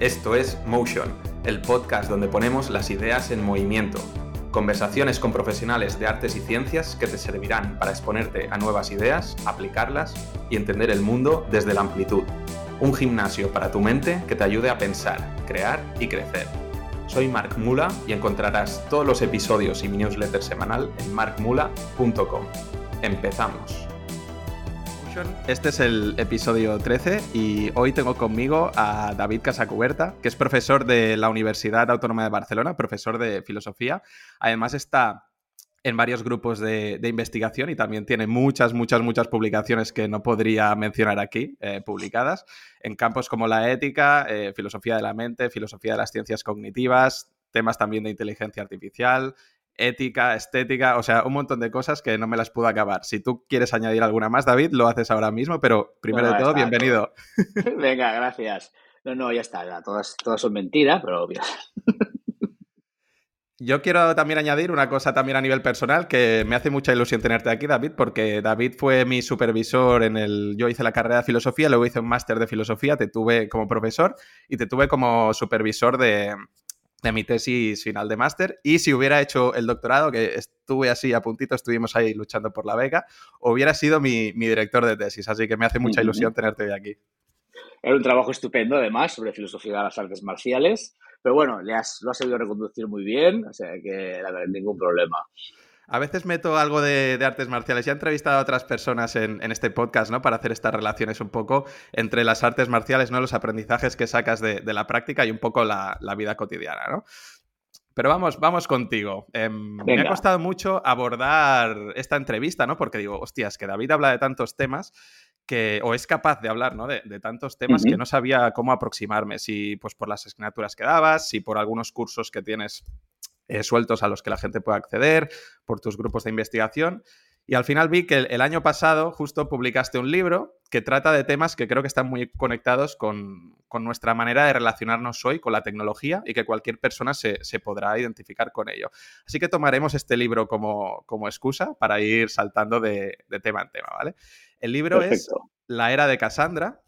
Esto es Motion, el podcast donde ponemos las ideas en movimiento. Conversaciones con profesionales de artes y ciencias que te servirán para exponerte a nuevas ideas, aplicarlas y entender el mundo desde la amplitud. Un gimnasio para tu mente que te ayude a pensar, crear y crecer. Soy Mark Mula y encontrarás todos los episodios y mi newsletter semanal en markmula.com. Empezamos. Este es el episodio 13 y hoy tengo conmigo a David Casacuberta, que es profesor de la Universidad Autónoma de Barcelona, profesor de filosofía. Además está en varios grupos de, investigación y también tiene muchas, muchas, muchas publicaciones que no podría mencionar aquí, eh, publicadas, en campos como la ética, eh, filosofía de la mente, filosofía de las ciencias cognitivas, temas también de inteligencia artificial, ética, estética, o sea, un montón de cosas que no me las puedo acabar. Si tú quieres añadir alguna más, David, lo haces ahora mismo, pero primero de todo, bienvenido. Venga, gracias. No, no, ya está, todas, todas son mentiras, pero obvio. Yo quiero también añadir una cosa también a nivel personal, que me hace mucha ilusión tenerte aquí, David, porque David fue mi supervisor en el... Yo hice la carrera de filosofía, luego hice un máster de filosofía, te tuve como profesor y te tuve como supervisor de, de mi tesis final de máster y si hubiera hecho el doctorado, que estuve así a puntito, estuvimos ahí luchando por la beca, hubiera sido mi, director de tesis, así que me hace mucha ilusión tenerte hoy aquí. Era un trabajo estupendo, además, sobre filosofía de las artes marciales, pero bueno, le has, lo has sabido reconducir muy bien, o sea que ningún problema. A veces meto algo de, artes marciales. Ya he entrevistado a otras personas en, este podcast, ¿no? Para hacer estas relaciones un poco entre las artes marciales, ¿no? Los aprendizajes que sacas de, la práctica y un poco la, vida cotidiana, ¿no? Pero vamos, vamos contigo. Em, me ha costado mucho abordar esta entrevista, ¿no? Porque digo, hostias, que David habla de tantos temas que, o es capaz de hablar, ¿no? De, tantos temas que no sabía cómo aproximarme, si pues por las asignaturas que dabas, si por algunos cursos que tienes eh, sueltos a los que la gente pueda acceder, por tus grupos de investigación. Y al final vi que el, año pasado justo publicaste un libro que trata de temas que creo que están muy conectados con, nuestra manera de relacionarnos hoy con la tecnología y que cualquier persona se, podrá identificar con ello. Así que tomaremos este libro como, excusa para ir saltando de, tema en tema, ¿vale? El libro es La era de Cassandra,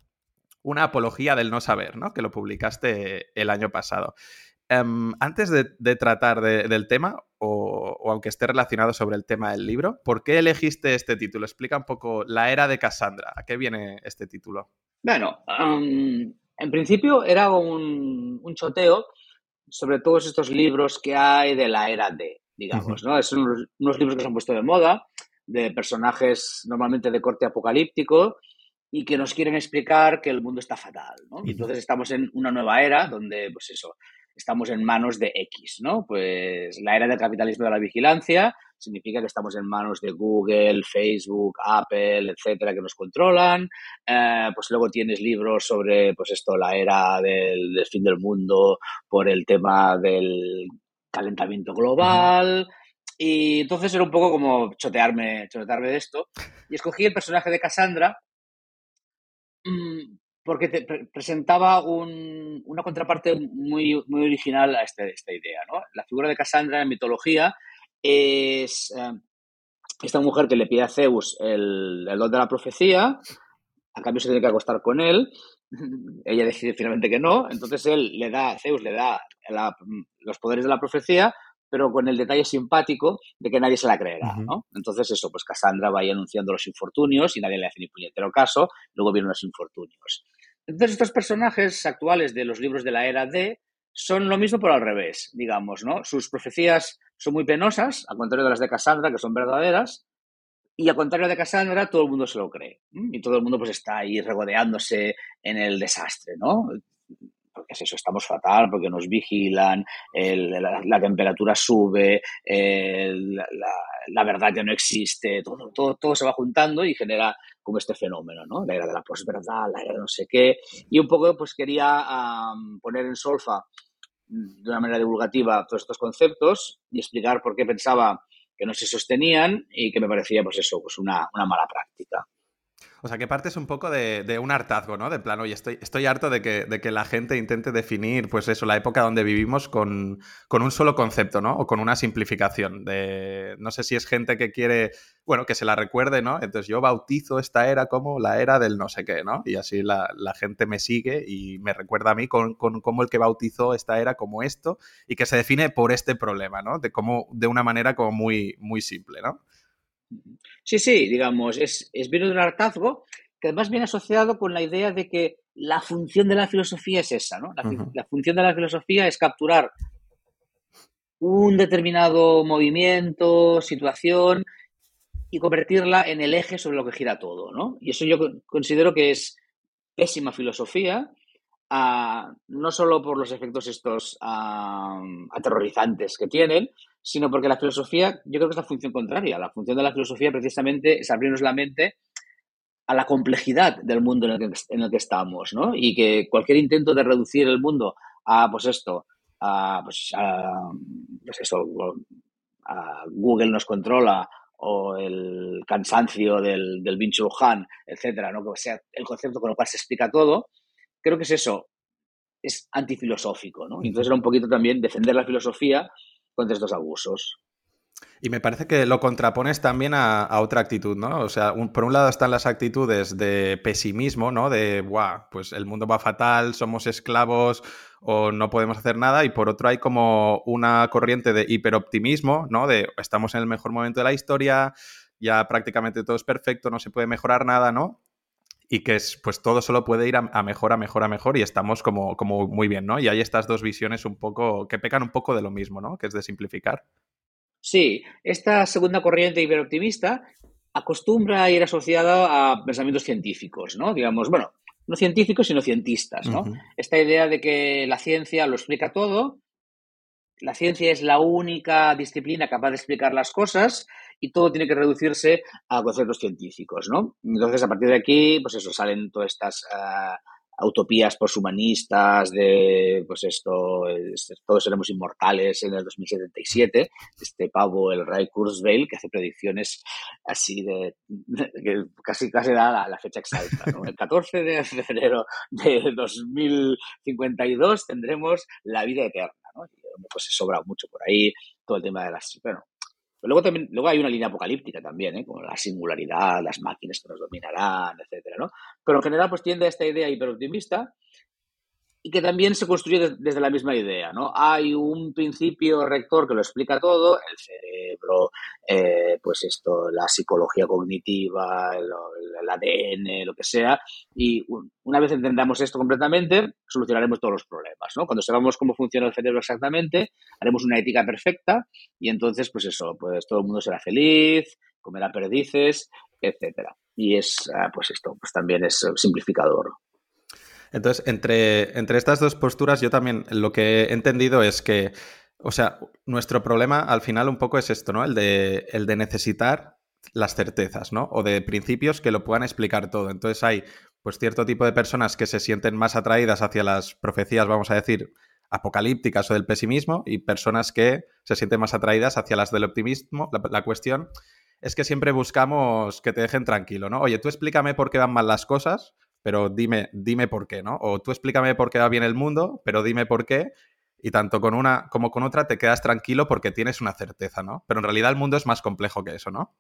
una apología del no saber, ¿no? Que lo publicaste el año pasado. Em, antes de, tratar del tema, o, aunque esté relacionado sobre el tema del libro, ¿por qué elegiste este título? Explica un poco la era de Cassandra. ¿A qué viene este título? Bueno, en principio era un, choteo sobre todos estos libros que hay de la era de, digamos, ¿no? Son unos, libros que se han puesto de moda, de personajes normalmente de corte apocalíptico, y que nos quieren explicar que el mundo está fatal, ¿no? Y entonces estamos en una nueva era donde, pues eso, estamos en manos de X, ¿no? Pues la era del capitalismo de la vigilancia significa que estamos en manos de Google, Facebook, Apple, etcétera, que nos controlan. Eh, pues luego tienes libros sobre, pues esto, la era del, fin del mundo por el tema del calentamiento global. Y entonces era un poco como chotearme, chotearme de esto. Y escogí el personaje de Cassandra mm, porque te presentaba una contraparte muy, muy original a este, esta idea. ¿no? La figura de Cassandra en mitología es eh, esta mujer que le pide a Zeus el, el don de la profecía, a cambio se tiene que acostar con él, ella decide finalmente que no, entonces él le da, Zeus le da los poderes de la profecía, pero con el detalle simpático de que nadie se la creerá, ¿no? Entonces eso, pues Cassandra va ahí anunciando los infortunios y nadie le hace ni puñetero caso, luego vienen los infortunios. Entonces estos personajes actuales de los libros de la era D son lo mismo pero al revés, digamos, ¿no? Sus profecías son muy penosas, al contrario de las de Cassandra, que son verdaderas, y al contrario de Cassandra, todo el mundo se lo cree. Y todo el mundo pues está ahí regodeándose en el desastre, ¿no? Porque es eso, estamos fatal, porque nos vigilan, la, temperatura sube, la, verdad ya no existe, todo, todo, todo se va juntando y genera como este fenómeno, ¿no? La era de la posverdad, la era de no sé qué. Y un poco pues quería poner en solfa mm, de una manera divulgativa todos estos conceptos y explicar por qué pensaba que no se sostenían y que me parecía pues eso, pues una, una mala práctica. O sea, que partes un poco de, un hartazgo, ¿no? De plan, oye, estoy, estoy harto de que, de que, la gente intente definir, pues eso, la época donde vivimos con, con, un solo concepto, ¿no? O con una simplificación. De, no sé si es gente que quiere, bueno, que se la recuerde, ¿no? Entonces yo bautizo esta era como la era del no sé qué, ¿no? Y así la, la gente me sigue y me recuerda a mí con, con, como el que bautizó esta era como esto y que se define por este problema, ¿no? De, como, de una manera como muy, muy simple, ¿no? Sí, sí, digamos, es, es viene de un hartazgo que además viene asociado con la idea de que la función de la filosofía es esa, ¿no? La, función de la filosofía es capturar un determinado movimiento, situación y convertirla en el eje sobre lo que gira todo, ¿no? Y eso yo considero que es pésima filosofía, ah, no solo por los efectos estos ah, aterrorizantes que tienen, sino porque la filosofía, yo creo que es la función contraria. La función de la filosofía precisamente es abrirnos la mente a la complejidad del mundo en el que, estamos, ¿no? Y que cualquier intento de reducir el mundo a, pues esto, a, pues, pues eso, a Google nos controla o el cansancio del, del Bin Han, etcétera, ¿no? Que sea el concepto con el cual se explica todo, creo que es eso, es antifilosófico, ¿no? Entonces era un poquito también defender la filosofía contra estos abusos. Y me parece que lo contrapones también a, otra actitud, ¿no? O sea, por un lado están las actitudes de pesimismo, ¿no? De, Buah, pues el mundo va fatal, somos esclavos o no podemos hacer nada. Y por otro hay como una corriente de hiperoptimismo, ¿no? De estamos en el mejor momento de la historia, ya prácticamente todo es perfecto, no se puede mejorar nada, ¿no? Y que es, pues todo solo puede ir a, mejor, a mejor, a mejor y estamos como, como muy bien, ¿no? Y hay estas dos visiones un poco, que pecan un poco de lo mismo, ¿no? Que es de simplificar. Sí, esta segunda corriente hiperoptimista acostumbra a ir asociada a pensamientos científicos, ¿no? Digamos, bueno, no científicos, sino cientistas, ¿no? Esta idea de que la ciencia lo explica todo, la ciencia es la única disciplina capaz de explicar las cosas y todo tiene que reducirse a conceptos científicos, ¿no? Entonces, a partir de aquí, pues eso, salen todas estas uh, utopías poshumanistas de, pues esto, todos seremos inmortales en el 2077, este pavo, el Ray Kurzweil, que hace predicciones así de, que casi, casi da la, fecha exacta, ¿no? El 14 de febrero de 2052 tendremos la vida eterna, ¿no? pues se sobra mucho por ahí todo el tema de las, bueno, luego también, luego hay una línea apocalíptica también, ¿eh? como la singularidad, las máquinas que nos dominarán, etcétera, ¿no? Pero en general, pues tiende a esta idea hiperoptimista y que también se construye desde la misma idea, ¿no? Hay un principio rector que lo explica todo, el cerebro, eh, pues esto, la psicología cognitiva, el, ADN, lo que sea, y una vez entendamos esto completamente, solucionaremos todos los problemas, ¿no? Cuando sepamos cómo funciona el cerebro exactamente, haremos una ética perfecta y entonces, pues eso, pues todo el mundo será feliz, comerá perdices, etcétera. Y es, ah, pues esto, pues también es simplificador. Entonces, entre, entre estas dos posturas, yo también lo que he entendido es que, o sea, nuestro problema al final un poco es esto, ¿no? El de, el de necesitar las certezas, ¿no? O de principios que lo puedan explicar todo. Entonces hay, pues, cierto tipo de personas que se sienten más atraídas hacia las profecías, vamos a decir, apocalípticas o del pesimismo, y personas que se sienten más atraídas hacia las del optimismo. La, la cuestión es que siempre buscamos que te dejen tranquilo, ¿no? Oye, tú explícame por qué van mal las cosas, pero dime, dime por qué, ¿no? O tú explícame por qué va bien el mundo, pero dime por qué. Y tanto con una como con otra te quedas tranquilo porque tienes una certeza, ¿no? Pero en realidad el mundo es más complejo que eso, ¿no?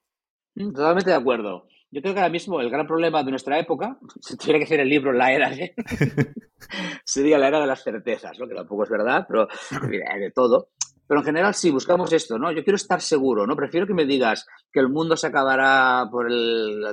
Mm, totalmente de acuerdo. Yo creo que ahora mismo el gran problema de nuestra época, si tuviera que hacer el libro La Era de... sería la era de las certezas, ¿no? Que tampoco es verdad, pero de todo. Pero en general sí, buscamos esto, ¿no? Yo quiero estar seguro, ¿no? Prefiero que me digas que el mundo se acabará por el...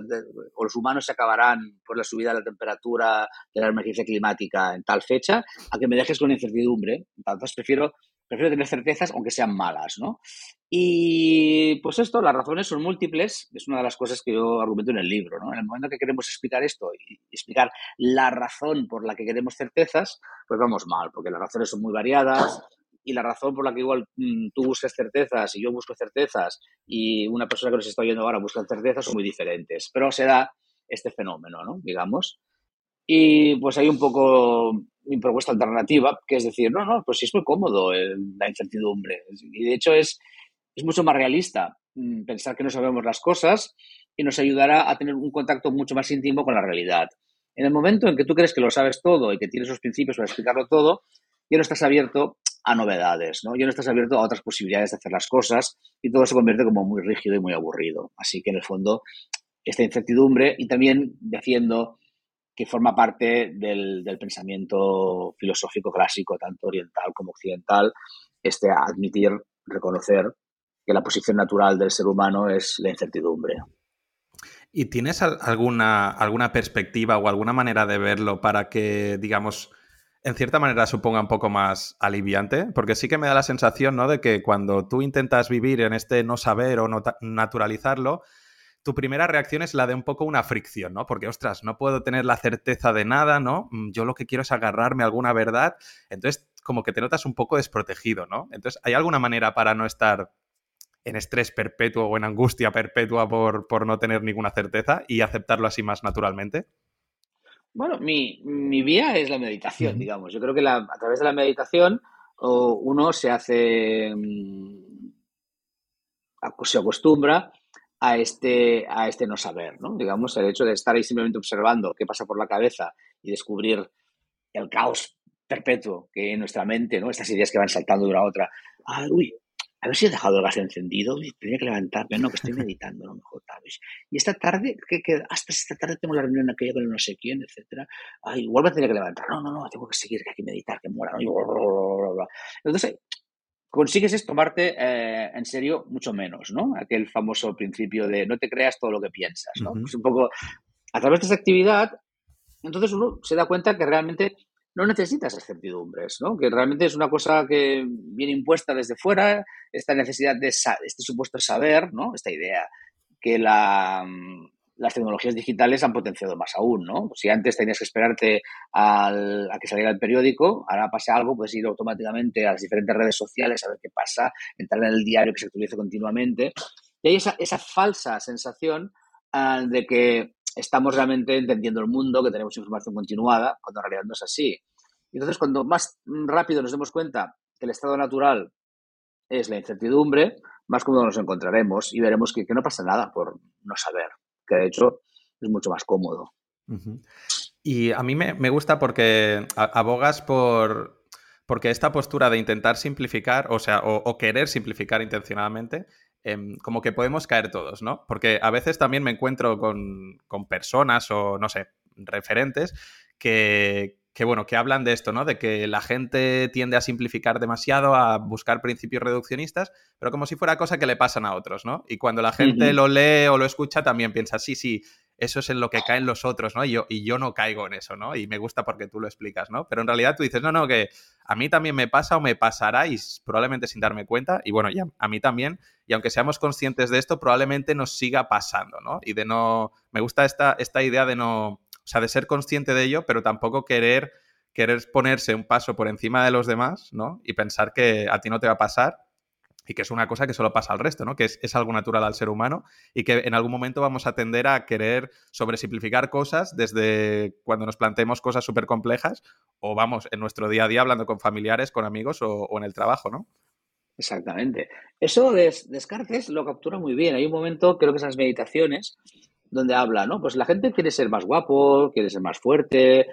o los humanos se acabarán por la subida de la temperatura de la emergencia climática en tal fecha, a que me dejes con incertidumbre. Entonces prefiero, prefiero tener certezas, aunque sean malas, ¿no? Y pues esto, las razones son múltiples, es una de las cosas que yo argumento en el libro, ¿no? En el momento que queremos explicar esto y explicar la razón por la que queremos certezas, pues vamos mal, porque las razones son muy variadas, y la razón por la que igual mm, tú buscas certezas y yo busco certezas y una persona que nos está oyendo ahora busca certezas son muy diferentes. Pero se da este fenómeno, ¿no? Digamos. Y pues hay un poco mi propuesta alternativa, que es decir, no, no, pues sí es muy cómodo la incertidumbre. Y de hecho es, es mucho más realista mm, pensar que no sabemos las cosas y nos ayudará a tener un contacto mucho más íntimo con la realidad. En el momento en que tú crees que lo sabes todo y que tienes los principios para explicarlo todo, ya no estás abierto a novedades, ¿no? Ya no estás abierto a otras posibilidades de hacer las cosas y todo se convierte como muy rígido y muy aburrido. Así que en el fondo, esta incertidumbre y también defiendo que forma parte del, del pensamiento filosófico clásico, tanto oriental como occidental, este admitir, reconocer que la posición natural del ser humano es la incertidumbre. ¿Y tienes alguna, alguna perspectiva o alguna manera de verlo para que, digamos, en cierta manera suponga un poco más aliviante? Porque sí que me da la sensación, ¿no? De que cuando tú intentas vivir en este no saber o no naturalizarlo, tu primera reacción es la de un poco una fricción, ¿no? Porque, ostras, no puedo tener la certeza de nada, ¿no? Mm, yo lo que quiero es agarrarme a alguna verdad. Entonces, como que te notas un poco desprotegido, ¿no? Entonces, ¿hay alguna manera para no estar en estrés perpetuo o en angustia perpetua por, por no tener ninguna certeza y aceptarlo así más naturalmente? Bueno, mi, vía es la meditación, digamos. Yo creo que a través de la meditación uno se hace, mm, se acostumbra a este, a este no saber, ¿no? Digamos, el hecho de estar ahí simplemente observando qué pasa por la cabeza y descubrir el caos perpetuo que en nuestra mente, ¿no? Estas ideas que van saltando de una a otra. Ah, uy, a ver si he dejado el gas encendido, tenía que levantarme, no, que estoy meditando, a lo mejor, ¿sabes? Y esta tarde, que, hasta esta tarde tengo la reunión aquella con no sé quién, etcétera, ay, igual me tenía que levantar, no, no, no, tengo que seguir, que hay que meditar, que muera, Entonces, consigues es tomarte eh, en serio mucho menos, ¿no? Aquel famoso principio de no te creas todo lo que piensas, ¿no? Es un poco, a través de esa actividad, entonces uno se da cuenta que realmente no necesitas esas certidumbres, ¿no? Que realmente es una cosa que viene impuesta desde fuera, esta necesidad de este supuesto saber, ¿no? Esta idea que mm, las tecnologías digitales han potenciado más aún, ¿no? Si antes tenías que esperarte a que saliera el periódico, ahora pasa algo, puedes ir automáticamente a las diferentes redes sociales a ver qué pasa, entrar en el diario que se actualiza continuamente. Y hay esa, esa falsa sensación ah, de que estamos realmente entendiendo el mundo, que tenemos información continuada, cuando en realidad no es así. Entonces, cuando más rápido nos demos cuenta que el estado natural es la incertidumbre, más cómodo nos encontraremos y veremos que, no pasa nada por no saber, que de hecho es mucho más cómodo. Y a mí me, gusta porque abogas por, porque esta postura de intentar simplificar, o sea, o, querer simplificar intencionadamente, em, como que podemos caer todos, ¿no? Porque a veces también me encuentro con, con personas o, no sé, referentes que, que bueno, que hablan de esto, ¿no? De que la gente tiende a simplificar demasiado, a buscar principios reduccionistas, pero como si fuera cosa que le pasan a otros, ¿no? Y cuando la gente lo lee o lo escucha, también piensa, sí, sí, eso es en lo que caen los otros, ¿no? Y yo, y yo no caigo en eso, ¿no? Y me gusta porque tú lo explicas, ¿no? Pero en realidad tú dices, no, no, que a mí también me pasa o me pasará y probablemente sin darme cuenta, y bueno, ya a mí también, y aunque seamos conscientes de esto, probablemente nos siga pasando, ¿no? Y de no, me gusta esta, esta idea de no o sea, de ser consciente de ello, pero tampoco querer, querer ponerse un paso por encima de los demás, ¿no? Y pensar que a ti no te va a pasar y que es una cosa que solo pasa al resto, ¿no? Que es, algo natural al ser humano y que en algún momento vamos a tender a querer sobresimplificar cosas desde cuando nos planteemos cosas súper complejas o vamos en nuestro día a día hablando con familiares, con amigos o, en el trabajo, ¿no? Exactamente. Eso de Descartes lo captura muy bien. Hay un momento, creo que esas meditaciones, donde habla, ¿no? Pues la gente quiere ser más guapo, quiere ser más fuerte,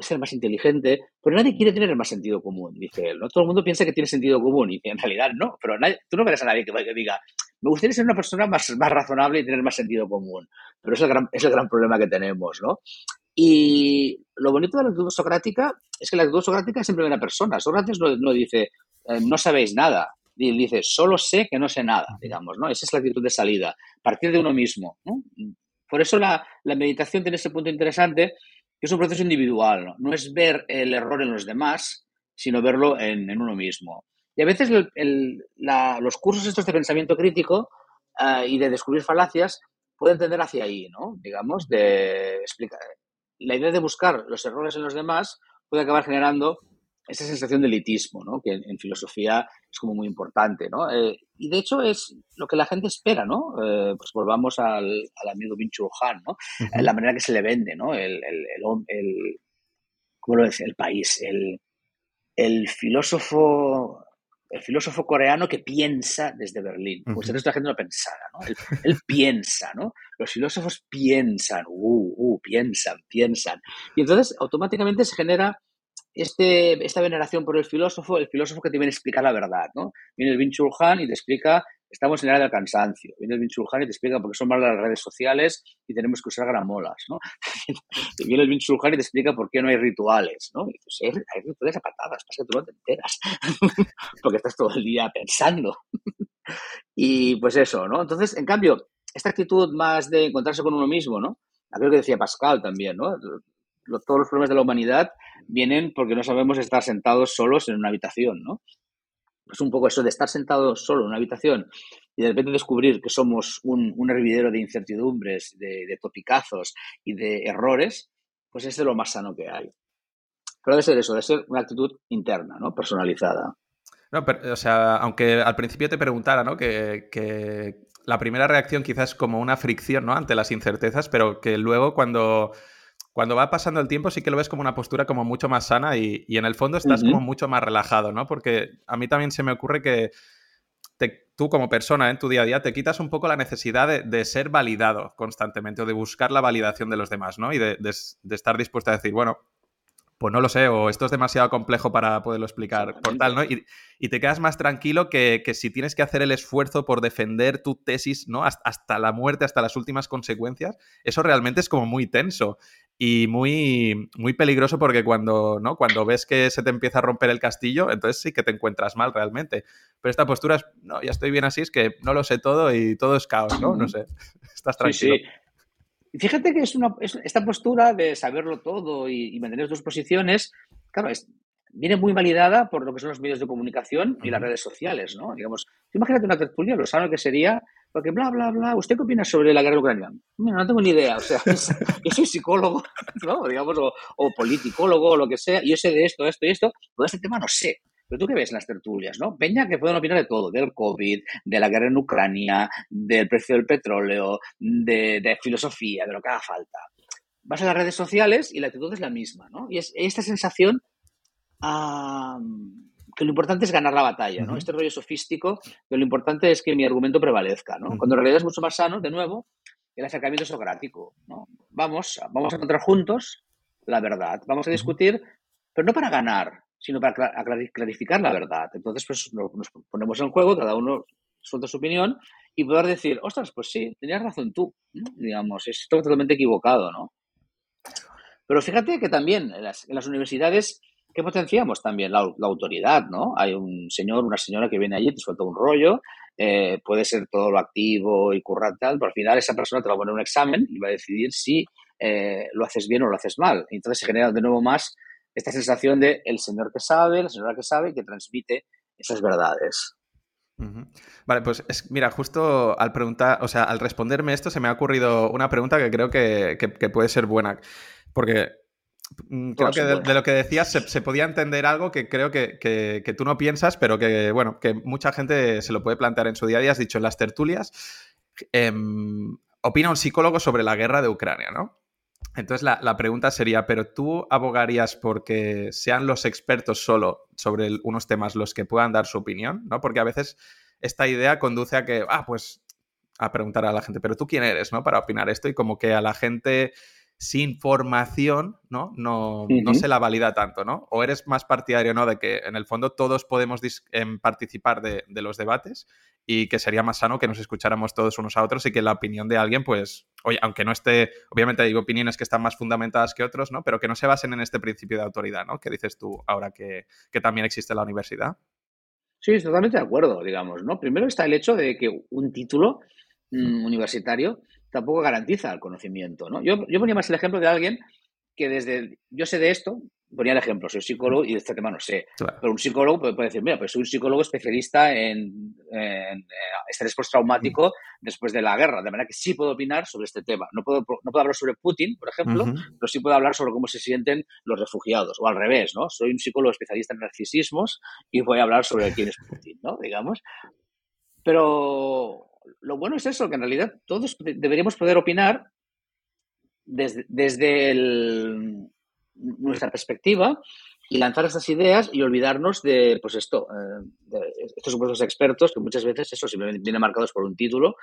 ser más inteligente, pero nadie quiere tener más sentido común, dice él. ¿no? Todo el mundo piensa que tiene sentido común y en realidad no, pero tú no verás a nadie que, diga, me gustaría ser una persona más, más razonable y tener más sentido común, pero es el, gran, es el gran problema que tenemos, ¿no? Y lo bonito de la actitud socrática es que la actitud socrática es siempre una persona. Sócrates no, no dice, eh, no sabéis nada, dice, solo sé que no sé nada, digamos, ¿no? Esa es la actitud de salida, partir de uno mismo, ¿no? Por eso la, meditación tiene ese punto interesante, es un proceso individual, ¿no? Es ver el error en los demás, sino verlo en, uno mismo. Y a veces los cursos estos de pensamiento crítico eh, y de descubrir falacias pueden tender hacia ahí, ¿no? Digamos, de explicar. La idea de buscar los errores en los demás puede acabar generando esa sensación de elitismo, que en, filosofía es como muy importante. ¿no? Eh, y de hecho es lo que la gente espera, ¿no? Eh, pues volvamos al, al amigo Vinchu Han, ¿no? La manera que se le vende, ¿no? El, el, ¿Cómo lo dice? El país, el, el filósofo el filósofo coreano que piensa desde Berlín. Pues el de la gente no pensara, ¿no? Él, piensa, ¿no? Los filósofos piensan, uh, uh, piensan, piensan. Y entonces automáticamente se genera este, esta veneración por el filósofo, el filósofo que te viene a explicar la verdad, ¿no? Viene el Bin Han y te explica estamos en la era del cansancio. Viene el Vinchulhan y te explica por qué son malas las redes sociales y tenemos que usar gramolas, ¿no? viene el Vinchulhan y te explica por qué no hay rituales, ¿no? Y dices, hay rituales a pasa que tú no te enteras, porque estás todo el día pensando. y pues eso, ¿no? Entonces, en cambio, esta actitud más de encontrarse con uno mismo, ¿no? Creo que decía Pascal también, ¿no? Todos los problemas de la humanidad vienen porque no sabemos estar sentados solos en una habitación, ¿no? es un poco eso de estar sentado solo en una habitación y de repente descubrir que somos un, hervidero de incertidumbres, de, topicazos y de errores, pues es de lo más sano que hay. Pero debe ser eso, debe ser una actitud interna, ¿no? Personalizada. No, pero, o sea, aunque al principio te preguntara, ¿no? Que, que, la primera reacción quizás es como una fricción, ¿no? Ante las incertezas, pero que luego cuando cuando va pasando el tiempo sí que lo ves como una postura como mucho más sana y, en el fondo estás como mucho más relajado, ¿no? Porque a mí también se me ocurre que tú como persona en tu día a día te quitas un poco la necesidad de, ser validado constantemente o de buscar la validación de los demás, ¿no? Y de, de estar dispuesto a decir, bueno, pues no lo sé, o esto es demasiado complejo para poderlo explicar por tal, ¿no? Y, te quedas más tranquilo que, si tienes que hacer el esfuerzo por defender tu tesis, ¿no? Hasta, la muerte, hasta las últimas consecuencias, eso realmente es como muy tenso y muy, muy peligroso porque cuando, ¿no? Cuando ves que se te empieza a romper el castillo, entonces sí que te encuentras mal realmente. Pero esta postura es, no, ya estoy bien así, es que no lo sé todo y todo es caos, ¿no? No sé, estás tranquilo. Sí, sí. Fíjate que es una, esta postura de saberlo todo y, mantener tus posiciones, claro, viene muy validada por lo que son los medios de comunicación y las redes sociales, ¿no? Digamos, imagínate una tertulia, lo sano que sería, porque bla, bla, bla, ¿usted qué opina sobre la guerra ucraniana? no tengo ni idea, o sea, yo soy psicólogo, ¿no? Digamos, o, o politicólogo, o lo que sea, yo sé de esto, esto y esto, todo este tema no sé. Pero tú qué ves en las tertulias, ¿no? Peña que pueden opinar de todo, del COVID, de la guerra en Ucrania, del precio del petróleo, de, filosofía, de lo que haga falta. Vas a las redes sociales y la actitud es la misma, ¿no? Y es esta sensación que lo importante es ganar la batalla, ¿no? Este rollo sofístico, que lo importante es que mi argumento prevalezca, ¿no? Cuando en realidad es mucho más sano, de nuevo, el acercamiento socrático, ¿no? Vamos, vamos a encontrar juntos la verdad, vamos a discutir, pero no para ganar, sino para clarificar la verdad. Entonces, pues nos ponemos en juego, cada uno suelta su opinión y poder decir, ostras, pues sí, tenías razón tú, digamos, es totalmente equivocado, ¿no? Pero fíjate que también en las, universidades, ¿qué potenciamos también? La, autoridad, ¿no? Hay un señor, una señora que viene allí, te suelta un rollo, eh, puede ser todo lo activo y currar tal, pero al final esa persona te va a poner un examen y va a decidir si eh, lo haces bien o lo haces mal. Entonces se genera de nuevo más esta sensación de el señor que sabe, la señora que sabe, que transmite esas verdades. Vale, pues mira, justo al preguntar, o sea, al responderme esto, se me ha ocurrido una pregunta que creo que, puede ser buena. Porque creo que de, lo que decías se, podía entender algo que creo que, tú no piensas, pero que, bueno, que mucha gente se lo puede plantear en su día a día. Has dicho en las tertulias, em, opina un psicólogo sobre la guerra de Ucrania, ¿no? Entonces la, pregunta sería, ¿pero tú abogarías porque sean los expertos solo sobre unos temas los que puedan dar su opinión? ¿no? Porque a veces esta idea conduce a que, ah, pues a preguntar a la gente, ¿pero tú quién eres, no? Para opinar esto y como que a la gente sin formación, ¿no? No, no se la valida tanto, ¿no? O eres más partidario, ¿no? De que en el fondo todos podemos em, participar de, los debates y que sería más sano que nos escucháramos todos unos a otros y que la opinión de alguien, pues, oye, aunque no esté, obviamente hay opiniones que están más fundamentadas que otros, ¿no? Pero que no se basen en este principio de autoridad, ¿no? Que dices tú ahora que, que también existe la universidad. Sí, totalmente de acuerdo, digamos, ¿no? Primero está el hecho de que un título mm, universitario tampoco garantiza el conocimiento, ¿no? Yo, yo ponía más el ejemplo de alguien que desde, yo sé de esto, ponía el ejemplo, soy psicólogo y de este tema no sé. Pero un psicólogo puede, decir, mira, pues soy un psicólogo especialista en, en, eh, estrés postraumático después de la guerra, de manera que sí puedo opinar sobre este tema. No puedo, no puedo hablar sobre Putin, por ejemplo, pero sí puedo hablar sobre cómo se sienten los refugiados, o al revés, ¿no? Soy un psicólogo especialista en narcisismos y voy a hablar sobre quién es Putin, ¿no? Digamos. Pero lo bueno es eso, que en realidad todos deberíamos poder opinar desde, desde nuestra perspectiva y lanzar estas ideas y olvidarnos de, pues esto, eh, de estos supuestos expertos que muchas veces eso simplemente vienen marcados por un título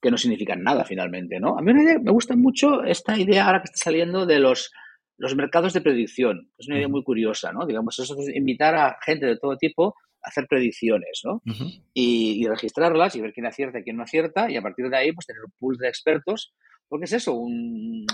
que no significan nada finalmente, ¿no? A mí me gusta mucho esta idea ahora que está saliendo de los, los mercados de predicción. Es una idea muy curiosa, ¿no? Digamos, eso es invitar a gente de todo tipo hacer predicciones, ¿no? y, registrarlas y ver quién acierta y quién no acierta y a partir de ahí pues tener un pool de expertos, porque es eso, un,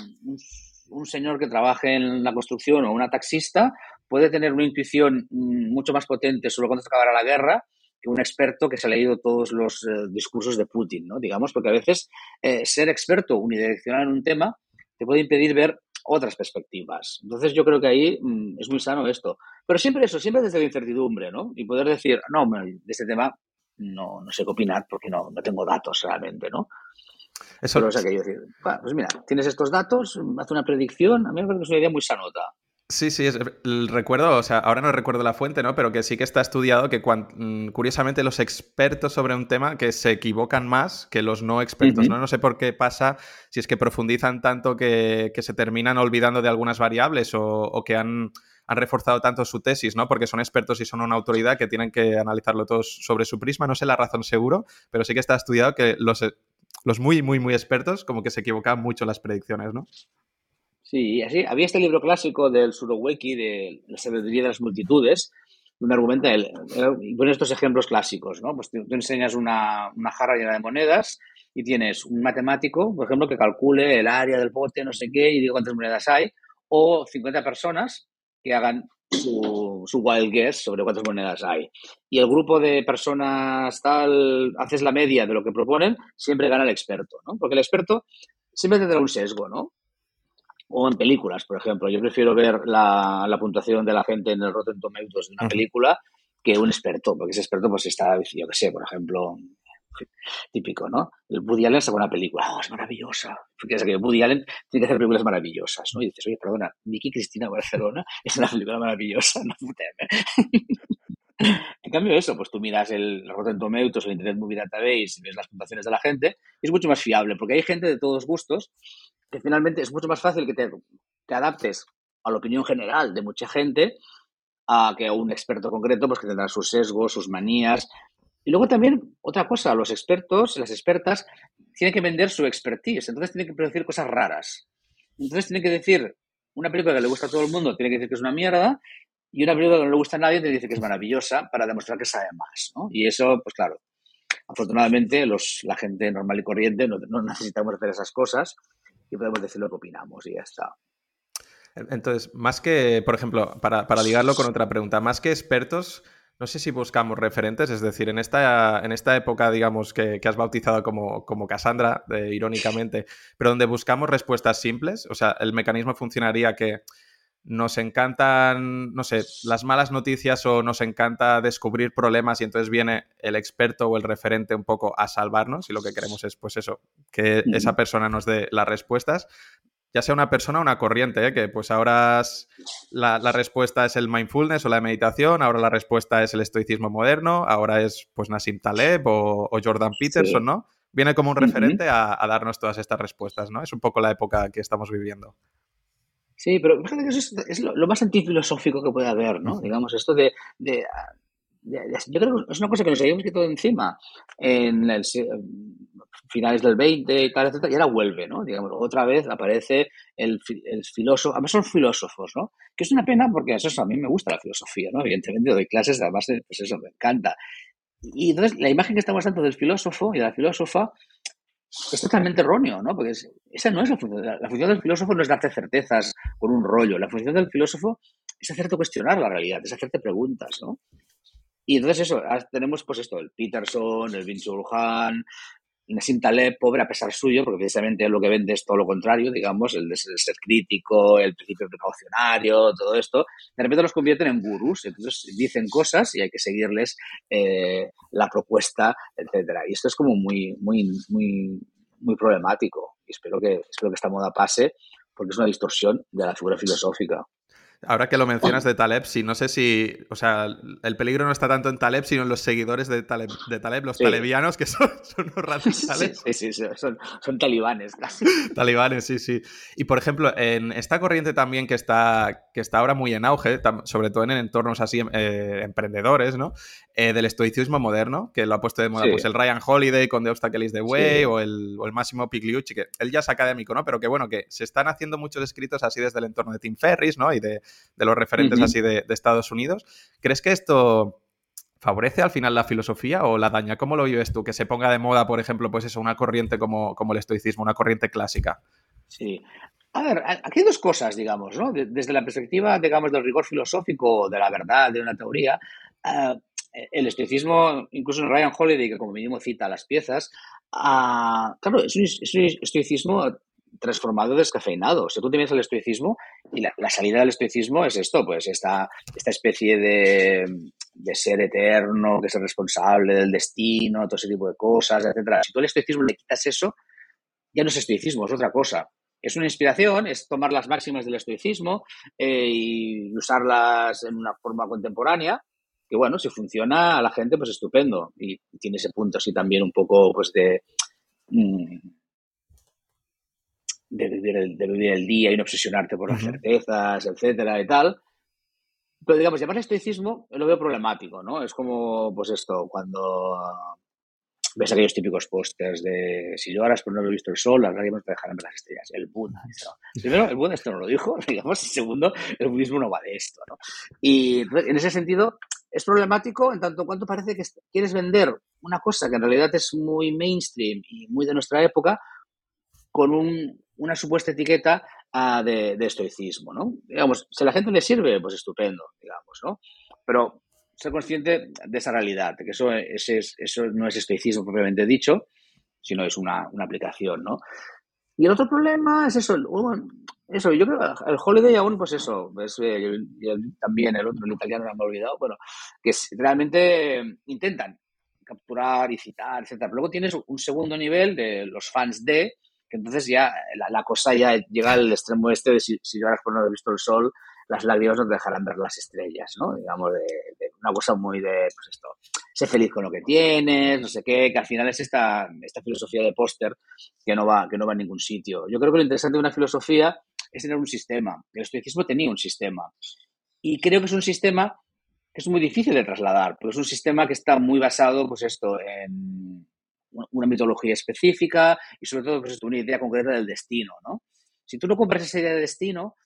un señor que trabaje en la construcción o una taxista puede tener una intuición mm, mucho más potente sobre cuándo se acabará la guerra que un experto que se ha leído todos los eh, discursos de Putin, ¿no? Digamos, porque a veces eh, ser experto unidireccional en un tema te puede impedir ver otras perspectivas. Entonces yo creo que ahí mm, es muy sano esto. Pero siempre eso, siempre desde la incertidumbre, ¿no? Y poder decir, no, de este tema no, no sé qué opinar porque no, no tengo datos realmente, ¿no? Eso... Pero, o sea, que yo decir, pues mira, tienes estos datos, haz una predicción, a mí me parece que es una idea muy sanota. Sí, sí, es, recuerdo, o sea, ahora no recuerdo la fuente, ¿no? Pero que sí que está estudiado que mm, curiosamente los expertos sobre un tema que se equivocan más que los no expertos, ¿no? No sé por qué pasa, si es que profundizan tanto que, se terminan olvidando de algunas variables o, que han, han, reforzado tanto su tesis, ¿no? Porque son expertos y son una autoridad que tienen que analizarlo todos sobre su prisma, no sé la razón seguro, pero sí que está estudiado que los, los muy, muy, muy expertos como que se equivocan mucho las predicciones, ¿no? Sí, así. Había este libro clásico del Suroweki, de La sabiduría de las multitudes, donde argumenta él, pone estos ejemplos clásicos, ¿no? Pues tú, enseñas una, jarra llena de monedas y tienes un matemático, por ejemplo, que calcule el área del bote, no sé qué, y diga cuántas monedas hay, o 50 personas que hagan su, su, wild guess sobre cuántas monedas hay. Y el grupo de personas tal, haces la media de lo que proponen, siempre gana el experto, ¿no? Porque el experto siempre tendrá un sesgo, ¿no? O en películas, por ejemplo. Yo prefiero ver la, la puntuación de la gente en el Rotten Tomatoes de una película que un experto, porque ese experto pues está, yo qué sé, por ejemplo, típico, ¿no? El Woody Allen saca una película, oh, es maravillosa. Fíjate que Woody Allen tiene que hacer películas maravillosas, ¿no? Y dices, oye, perdona, Vicky Cristina Barcelona es una película maravillosa, no En cambio, eso, pues tú miras el Rotten Tomatoes o el Internet Movie Database y ves las puntuaciones de la gente, y es mucho más fiable, porque hay gente de todos gustos que finalmente es mucho más fácil que te, adaptes a la opinión general de mucha gente a que un experto concreto, pues que tendrá sus sesgos, sus manías. Y luego también, otra cosa, los expertos, las expertas, tienen que vender su expertise, entonces tienen que producir cosas raras. Entonces tienen que decir, una película que le gusta a todo el mundo tiene que decir que es una mierda, y una película que no le gusta a nadie te dice que es maravillosa para demostrar que sabe más. Y eso, pues claro, afortunadamente los, la gente normal y corriente no, no necesitamos hacer esas cosas, y podemos decir lo que opinamos y ya está. Entonces, más que, por ejemplo, para, para ligarlo con otra pregunta, más que expertos, no sé si buscamos referentes, es decir, en esta, en esta época, digamos, que, has bautizado como, como Cassandra, irónicamente, pero donde buscamos respuestas simples, o sea, el mecanismo funcionaría que nos encantan, no sé, las malas noticias o nos encanta descubrir problemas y entonces viene el experto o el referente un poco a salvarnos y lo que queremos es, pues eso, que esa persona nos dé las respuestas, ya sea una persona o una corriente, ¿eh? que pues ahora la, respuesta es el mindfulness o la meditación, ahora la respuesta es el estoicismo moderno, ahora es pues Nassim Taleb o, Jordan Peterson, ¿no? Viene como un referente a, a darnos todas estas respuestas, ¿no? Es un poco la época que estamos viviendo. Sí, pero fíjate que eso es, lo, más antifilosófico que puede haber, ¿no? Digamos, esto de, Yo creo que es una cosa que nos habíamos quitado encima en el, finales del 20 y tal, y ahora vuelve, ¿no? Digamos, otra vez aparece el, el filósofo, además son filósofos, ¿no? Que es una pena porque eso, a mí me gusta la filosofía, ¿no? Evidentemente doy clases, además, pues eso, me encanta. Y entonces la imagen que estamos dando del filósofo y de la filósofa es totalmente erróneo, ¿no? Porque esa no es la función. La función del filósofo no es darte certezas con un rollo. La función del filósofo es hacerte cuestionar la realidad, es hacerte preguntas, ¿no? Y entonces eso, tenemos pues esto, el Peterson, el Vinci Han, Nassim Taleb, pobre a pesar suyo, porque precisamente lo que vende es todo lo contrario, digamos, el ser, crítico, el principio precaucionario, todo esto, de repente los convierten en gurús, entonces dicen cosas y hay que seguirles eh, la propuesta, etcétera. Y esto es como muy, muy, muy, muy problemático. Y espero que, espero que esta moda pase, porque es una distorsión de la figura filosófica. Ahora que lo mencionas de Taleb, sí, no sé si, o sea, el peligro no está tanto en Taleb, sino en los seguidores de Taleb, de Taleb los talebianos, que son, son los radicales. Sí, sí, sí, son, son, talibanes casi. Talibanes, sí, sí. Y por ejemplo, en esta corriente también que está, que está ahora muy en auge, sobre todo en entornos así eh, emprendedores, ¿no? Eh, del estoicismo moderno, que lo ha puesto de moda pues el Ryan Holiday con The Obstacle is the Way o, el, o el Máximo Pigliucci, que él ya es académico, ¿no? Pero que bueno, que se están haciendo muchos escritos así desde el entorno de Tim Ferris, ¿no? Y de, los referentes así de, Estados Unidos. ¿Crees que esto favorece al final la filosofía o la daña? ¿Cómo lo vives tú? Que se ponga de moda, por ejemplo, pues eso, una corriente como, como el estoicismo, una corriente clásica. Sí. A ver, aquí hay dos cosas, digamos, ¿no? Desde la perspectiva, digamos, del rigor filosófico, de la verdad, de una teoría, eh, el estoicismo, incluso en Ryan Holiday, que como mínimo cita las piezas, ah, claro, es un, estoicismo transformado, descafeinado. O sea, tú te el estoicismo y la, salida del estoicismo es esto, pues esta, esta especie de, de, ser eterno, que es el responsable del destino, todo ese tipo de cosas, etcétera. Si tú al estoicismo le quitas eso, ya no es estoicismo, es otra cosa. Es una inspiración, es tomar las máximas del estoicismo eh, y usarlas en una forma contemporánea, que bueno, si funciona a la gente, pues estupendo. Y tiene ese punto así también un poco pues de, mm, de, vivir el, de vivir el día y no obsesionarte por las certezas, etcétera y tal. Pero digamos, llamar estoicismo lo veo problemático, ¿no? Es como, pues esto, cuando ves aquellos típicos pósters de si lloras por no haber visto el sol, las lágrimas te dejarán ver las estrellas. El Buda. Primero, el Buda esto no lo dijo, digamos, y segundo, el budismo no va de esto, ¿no? Y en ese sentido, es problemático en tanto cuanto parece que quieres vender una cosa que en realidad es muy mainstream y muy de nuestra época con una supuesta etiqueta ah, de, estoicismo, ¿no? Digamos, si a la gente le sirve, pues estupendo, digamos, ¿no? Pero ser consciente de esa realidad, de que eso, eso no es estoicismo propiamente dicho, sino es una, aplicación, ¿no? Y el otro problema es eso, eso, yo creo que el Holiday aún, pues eso, eh, también el otro, el italiano, no me he olvidado, bueno, que realmente intentan capturar y citar, etcétera. Pero luego tienes un segundo nivel de los fans de, entonces ya la, cosa ya llega al extremo este de si, si lloras por no haber visto el sol, las lágrimas no te dejarán ver las estrellas, ¿no? Digamos, de, una cosa muy de, pues esto, sé feliz con lo que tienes, no sé qué, que al final es esta, esta filosofía de póster que, no va, que no va a ningún sitio. Yo creo que lo interesante de una filosofía es tener un sistema. El estoicismo tenía un sistema. Y creo que es un sistema que es muy difícil de trasladar, porque es un sistema que está muy basado, pues esto, en una mitología específica y sobre todo, pues una idea concreta del destino, ¿no? Si tú no compras esa idea de destino,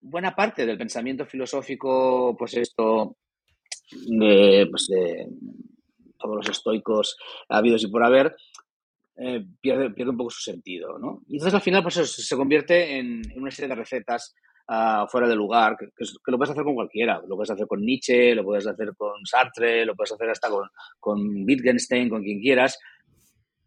buena parte del pensamiento filosófico, pues esto, de, pues de todos los estoicos habidos y por haber, eh, pierde, pierde un poco su sentido, ¿no? Y entonces al final pues se convierte en, una serie de recetas uh, fuera de lugar, que, lo puedes hacer con cualquiera, lo puedes hacer con Nietzsche, lo puedes hacer con Sartre, lo puedes hacer hasta con, con Wittgenstein, con quien quieras,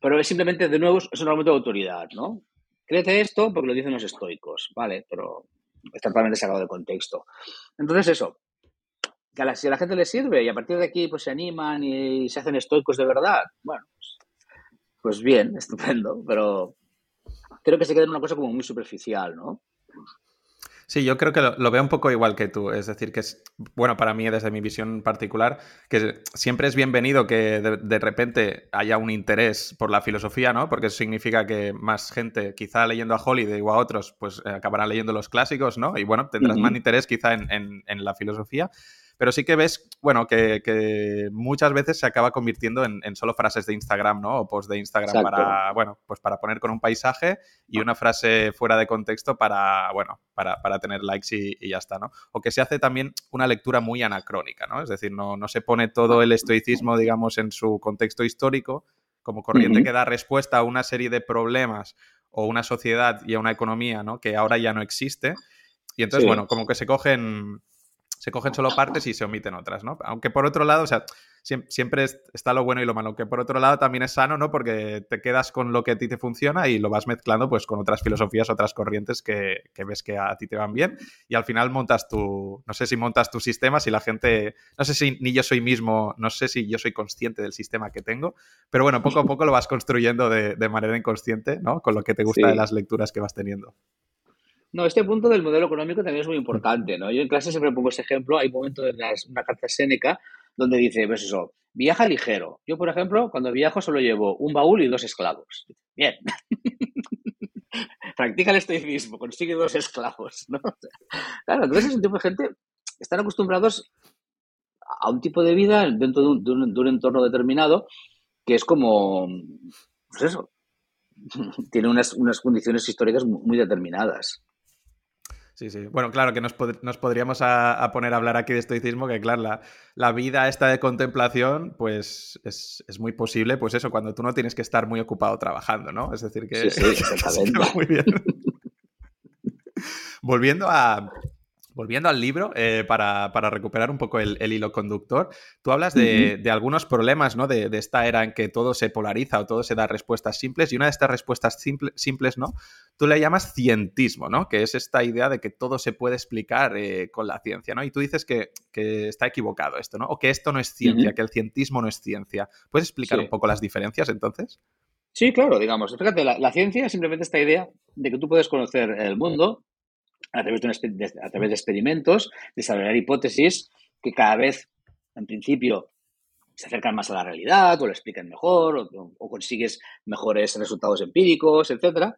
pero es simplemente, de nuevo, es un argumento de autoridad, ¿no? Créete esto porque lo dicen los estoicos, ¿vale? Pero está totalmente sacado de contexto. Entonces, eso, la, si a la gente le sirve y a partir de aquí pues se animan y, se hacen estoicos de verdad, bueno, pues, pues, bien, estupendo, pero creo que se queda en una cosa como muy superficial, ¿no? Sí, yo creo que lo, veo un poco igual que tú. Es decir, que es, bueno, para mí, desde mi visión particular, que siempre es bienvenido que de, repente haya un interés por la filosofía, ¿no? Porque eso significa que más gente, quizá leyendo a Holiday o a otros, pues eh, acabará leyendo los clásicos, ¿no? Y bueno, tendrás más interés quizá en, en la filosofía pero sí que ves, bueno, que, muchas veces se acaba convirtiendo en, solo frases de Instagram, ¿no? O post de Instagram para, bueno, pues para poner con un paisaje y una frase fuera de contexto para, bueno, para, tener likes y, ya está, ¿no? O que se hace también una lectura muy anacrónica, ¿no? Es decir, no, no se pone todo el estoicismo, digamos, en su contexto histórico como corriente que da respuesta a una serie de problemas o una sociedad y a una economía, ¿no? Que ahora ya no existe. Y entonces, bueno, como que se cogen se cogen solo partes y se omiten otras, ¿no? Aunque por otro lado, o sea, siempre está lo bueno y lo malo, que por otro lado también es sano, ¿no? Porque te quedas con lo que a ti te funciona y lo vas mezclando pues con otras filosofías, otras corrientes que, ves que a ti te van bien y al final montas tu, no sé si montas tu sistema, si la gente, no sé si ni yo soy mismo, no sé si yo soy consciente del sistema que tengo, pero bueno, poco a poco lo vas construyendo de, manera inconsciente, ¿no? Con lo que te gusta de las lecturas que vas teniendo. No, este punto del modelo económico también es muy importante, ¿no? Yo en clase siempre pongo ese ejemplo, hay momentos en una carta Séneca donde dice, pues eso, viaja ligero. Yo, por ejemplo, cuando viajo solo llevo un baúl y dos esclavos. Bien. Practica el estoicismo, consigue dos esclavos, ¿no? Claro, entonces es un tipo de gente están acostumbrados a un tipo de vida dentro de un, un entorno determinado que es como, pues eso, tiene unas, unas condiciones históricas muy determinadas. Sí, sí. Bueno, claro que nos, nos podríamos a, poner a hablar aquí de estoicismo, que claro, la, la vida esta de contemplación, pues es, es, muy posible, pues eso, cuando tú no tienes que estar muy ocupado trabajando, ¿no? Es decir, que... Sí, sí, muy bien. Volviendo a, Volviendo al libro, eh, para, recuperar un poco el, hilo conductor, tú hablas de, algunos problemas ¿no? De, esta era en que todo se polariza o todo se da respuestas simples, y una de estas respuestas simples, ¿no? Tú le llamas cientismo, ¿no? Que es esta idea de que todo se puede explicar eh, con la ciencia, ¿no? Y tú dices que, está equivocado esto, ¿no? O que esto no es ciencia, que el cientismo no es ciencia. ¿Puedes explicar un poco las diferencias entonces? Sí, claro, digamos. Fíjate, la, la ciencia es simplemente esta idea de que tú puedes conocer el mundo a través de, a través de experimentos, desarrollar hipótesis que cada vez, en principio, se acercan más a la realidad o lo explican mejor o, consigues mejores resultados empíricos, etcétera.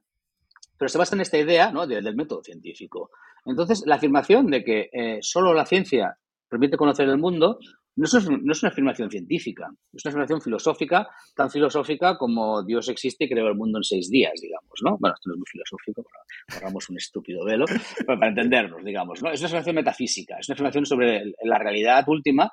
Pero se basa en esta idea ¿no? del, método científico. Entonces, la afirmación de que eh, solo la ciencia permite conocer el mundo no es, no es, una afirmación científica, es una afirmación filosófica, tan filosófica como Dios existe y creó el mundo en seis días, digamos, ¿no? Bueno, esto no es muy filosófico, borramos un estúpido velo, pero para entendernos, digamos, ¿no? Es una afirmación metafísica, es una afirmación sobre la realidad última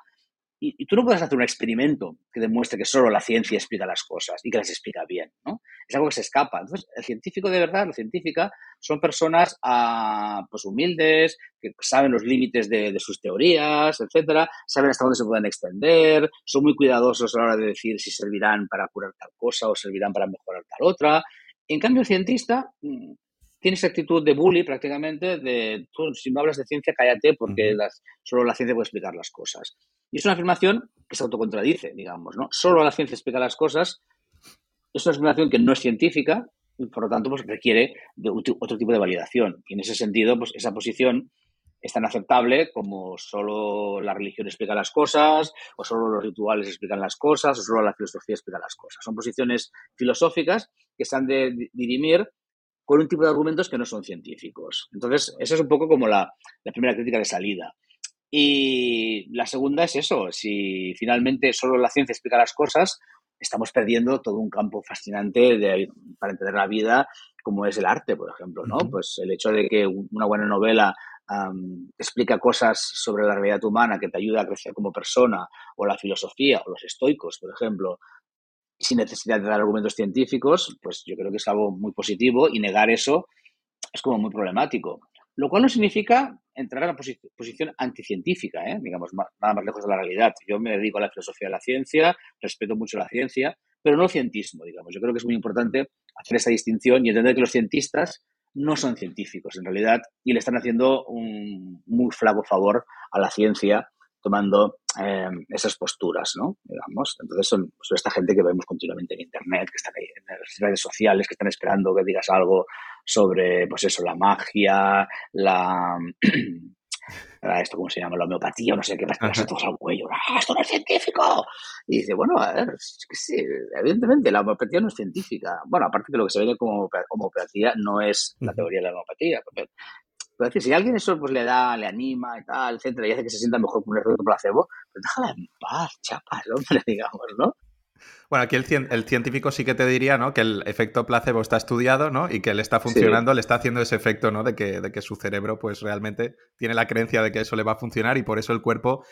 y, tú no puedes hacer un experimento que demuestre que solo la ciencia explica las cosas y que las explica bien, ¿no? Es algo que se escapa. Entonces, el científico de verdad, la científica, son personas ah, pues humildes, que saben los límites de, sus teorías, etcétera, saben hasta dónde se pueden extender, son muy cuidadosos a la hora de decir si servirán para curar tal cosa o servirán para mejorar tal otra. En cambio, el cientista tiene esa actitud de bully prácticamente, de tú, si no hablas de ciencia, cállate porque solo la ciencia puede explicar las cosas. Y es una afirmación que se autocontradice, digamos, ¿no? Solo la ciencia explica las cosas. Es una afirmación que no es científica y por lo tanto pues, requiere de otro tipo de validación. Y en ese sentido, pues esa posición es tan aceptable como solo la religión explica las cosas, o solo los rituales explican las cosas, o solo la filosofía explica las cosas. Son posiciones filosóficas que han de dirimir con un tipo de argumentos que no son científicos. Entonces, esa es un poco como la primera crítica de salida. Y la segunda es eso, si finalmente solo la ciencia explica las cosas, estamos perdiendo todo un campo fascinante para entender la vida, como es el arte, por ejemplo, ¿no? Pues el hecho de que una buena novela explica cosas sobre la realidad humana que te ayuda a crecer como persona, o la filosofía, o los estoicos, por ejemplo, sin necesidad de dar argumentos científicos, pues yo creo que es algo muy positivo y negar eso es como muy problemático. Lo cual no significa entrar a la posición anticientífica, ¿eh? digamos, nada más lejos de la realidad. Yo me dedico a la filosofía de la ciencia, respeto mucho la ciencia, pero no el cientismo, digamos. Yo creo que es muy importante hacer esa distinción y entender que los cientistas no son científicos en realidad y le están haciendo un muy flaco favor a la ciencia tomando eh, esas posturas, ¿no? Digamos. Entonces son, esta gente que vemos continuamente en Internet, que están ahí en las redes sociales, que están esperando que digas algo sobre, pues eso, la magia, la... esto cómo se llama, la homeopatía, no sé qué, pasa todos al cuello, ¡ah, esto no es científico! Y dice, bueno, a ver, es que sí, evidentemente la homeopatía no es científica. Bueno, aparte que lo que se ve como homeopatía no es la teoría de la homeopatía. Pero decir, si a alguien eso pues le da, le anima y tal, etcétera, y hace que se sienta mejor con un efecto placebo, pues déjala en paz, chapas, hombre, digamos, ¿no? Bueno, aquí el, científico sí que te diría, ¿no? Que el efecto placebo está estudiado, ¿no? Y que le está funcionando, le está haciendo ese efecto, ¿no? De que, de que su cerebro, pues realmente tiene la creencia de que eso le va a funcionar y por eso el cuerpo,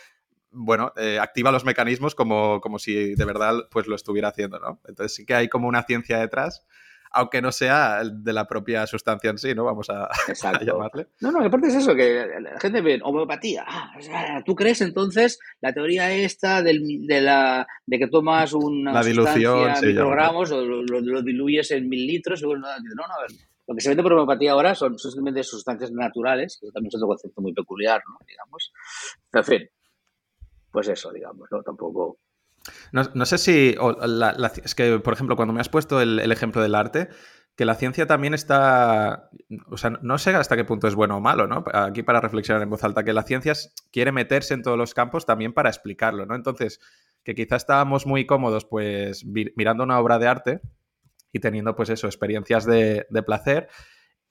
bueno, eh, activa los mecanismos como, como si de verdad, pues lo estuviera haciendo, ¿no? Entonces sí que hay como una ciencia detrás aunque no sea de la propia sustancia en sí, ¿no? Vamos a, llamarle. No, no, aparte es eso, que la gente ve homeopatía. Ah, ¿Tú crees entonces la teoría esta del, de, la, de que tomas una la dilución, sí, microgramos o lo, diluyes en mil litros? no, no, a ver. Lo que se vende por homeopatía ahora son simplemente sustancias naturales, que también es otro concepto muy peculiar, ¿no? Digamos. en fin, pues eso, digamos, ¿no? Tampoco no, sé si. es que, por ejemplo, cuando me has puesto el, ejemplo del arte, que la ciencia también está, o sea, no sé hasta qué punto es bueno o malo, ¿no? Aquí para reflexionar en voz alta, que la ciencia quiere meterse en todos los campos también para explicarlo, ¿no? Entonces, que quizás estábamos muy cómodos pues mirando una obra de arte y teniendo pues eso, experiencias de, de placer